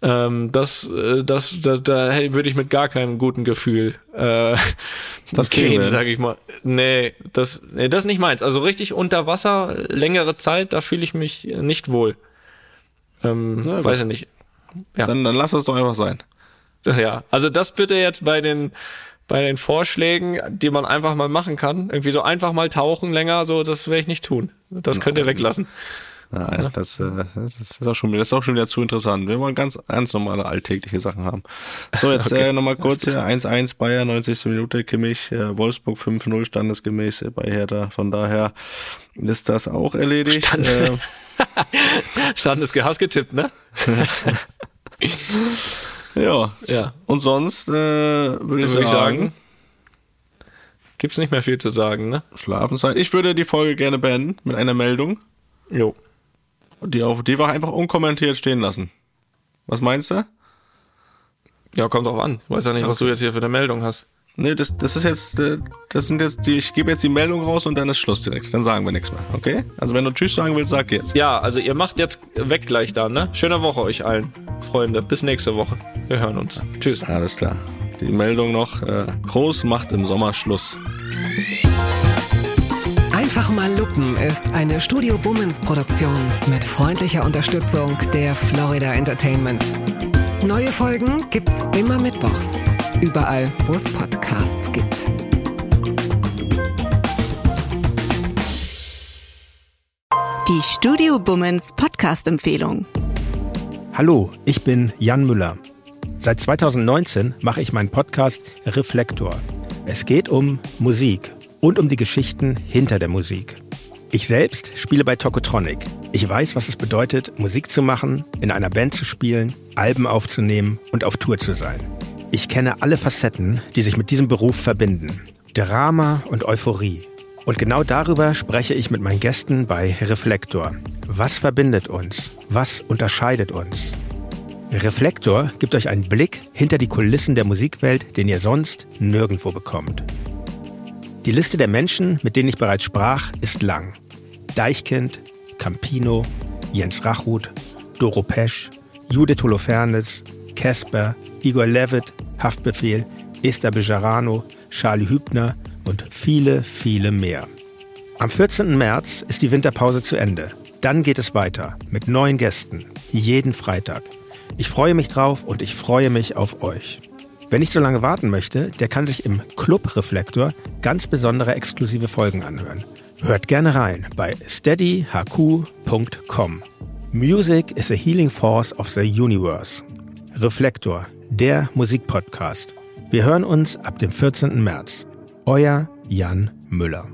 [SPEAKER 4] Ähm, das, äh, das, da, da würde ich mit gar keinem guten Gefühl äh,
[SPEAKER 3] Das
[SPEAKER 4] gehen,
[SPEAKER 3] wir.
[SPEAKER 4] sag ich mal. Nee, das, nee, das ist nicht meins. Also richtig unter Wasser, längere Zeit, da fühle ich mich nicht wohl. Ähm,
[SPEAKER 3] gut.
[SPEAKER 4] weiß ich nicht. Ja.
[SPEAKER 3] Dann, dann lass das doch einfach sein.
[SPEAKER 4] Ja, also das bitte jetzt bei den bei den Vorschlägen, die man einfach mal machen kann, irgendwie so einfach mal tauchen länger, so das werde ich nicht tun. Das könnt ihr weglassen.
[SPEAKER 3] Nein, das, äh, das ist auch schon wieder, das ist auch schon wieder zu interessant. Wir wollen ganz, ganz normale alltägliche Sachen haben. So, jetzt
[SPEAKER 4] Okay,
[SPEAKER 3] äh, nochmal kurz hier 1-1 Bayern, 90. Minute, Kimmich, äh, Wolfsburg 5-0 standesgemäß äh, bei Hertha. Von daher ist das auch erledigt.
[SPEAKER 4] Stand-
[SPEAKER 3] Äh,
[SPEAKER 4] Stand ist Gehas getippt, ne?
[SPEAKER 3] ja.
[SPEAKER 4] Ja.
[SPEAKER 3] Und sonst äh,
[SPEAKER 4] würde ich,
[SPEAKER 3] sagen,
[SPEAKER 4] sagen. Gibt's nicht mehr viel zu sagen, ne?
[SPEAKER 3] Schlafenszeit. Ich würde die Folge gerne beenden mit einer Meldung,
[SPEAKER 4] Jo.
[SPEAKER 3] die auf die wir einfach unkommentiert stehen lassen. Was meinst du?
[SPEAKER 4] Ja, kommt drauf an. Ich weiß ja nicht, was du jetzt hier für eine Meldung hast.
[SPEAKER 3] Nee, das, das ist jetzt, äh, das sind jetzt die, ich gebe jetzt die Meldung raus und dann ist Schluss direkt. Dann sagen wir nichts mehr, okay? Also wenn du Tschüss sagen willst, sag jetzt.
[SPEAKER 4] Ja, also ihr macht jetzt weg gleich da, ne? Schöne Woche euch allen, Freunde. Bis nächste Woche. Wir hören uns. Tschüss.
[SPEAKER 3] Alles klar. Die Meldung noch, äh, Groß macht im Sommer Schluss.
[SPEAKER 2] Einfach mal lupen ist eine Studio Bummens Produktion mit freundlicher Unterstützung der Florida Entertainment. Neue Folgen gibt's immer mittwochs. Überall, wo es Podcasts gibt.
[SPEAKER 5] Die Studio Bummens Podcast-Empfehlung.
[SPEAKER 6] Hallo, ich bin Jan Müller. Seit 2019 mache ich meinen Podcast Reflektor. Es geht um Musik und um die Geschichten hinter der Musik. Ich selbst spiele bei Tokotronic. Ich weiß, was es bedeutet, Musik zu machen, in einer Band zu spielen, Alben aufzunehmen und auf Tour zu sein. Ich kenne alle Facetten, die sich mit diesem Beruf verbinden. Drama und Euphorie. Und genau darüber spreche ich mit meinen Gästen bei Reflektor. Was verbindet uns? Was unterscheidet uns? Reflektor gibt euch einen Blick hinter die Kulissen der Musikwelt, den ihr sonst nirgendwo bekommt. Die Liste der Menschen, mit denen ich bereits sprach, ist lang. Deichkind, Campino, Jens Rachut, Doro Pesch, Judith Holofernes, Casper, Igor Levitt, Haftbefehl, Esther Bejarano, Charlie Hübner und viele, viele mehr. Am 14. März ist die Winterpause zu Ende. Dann geht es weiter mit neuen Gästen, jeden Freitag. Ich freue mich drauf und ich freue mich auf euch. Wer nicht so lange warten möchte, der kann sich im Club Reflektor ganz besondere exklusive Folgen anhören. Hört gerne rein bei steadyhq.com. Music is a healing force of the universe. Reflektor, der Musikpodcast. Wir hören uns ab dem 14. März. Euer Jan Müller.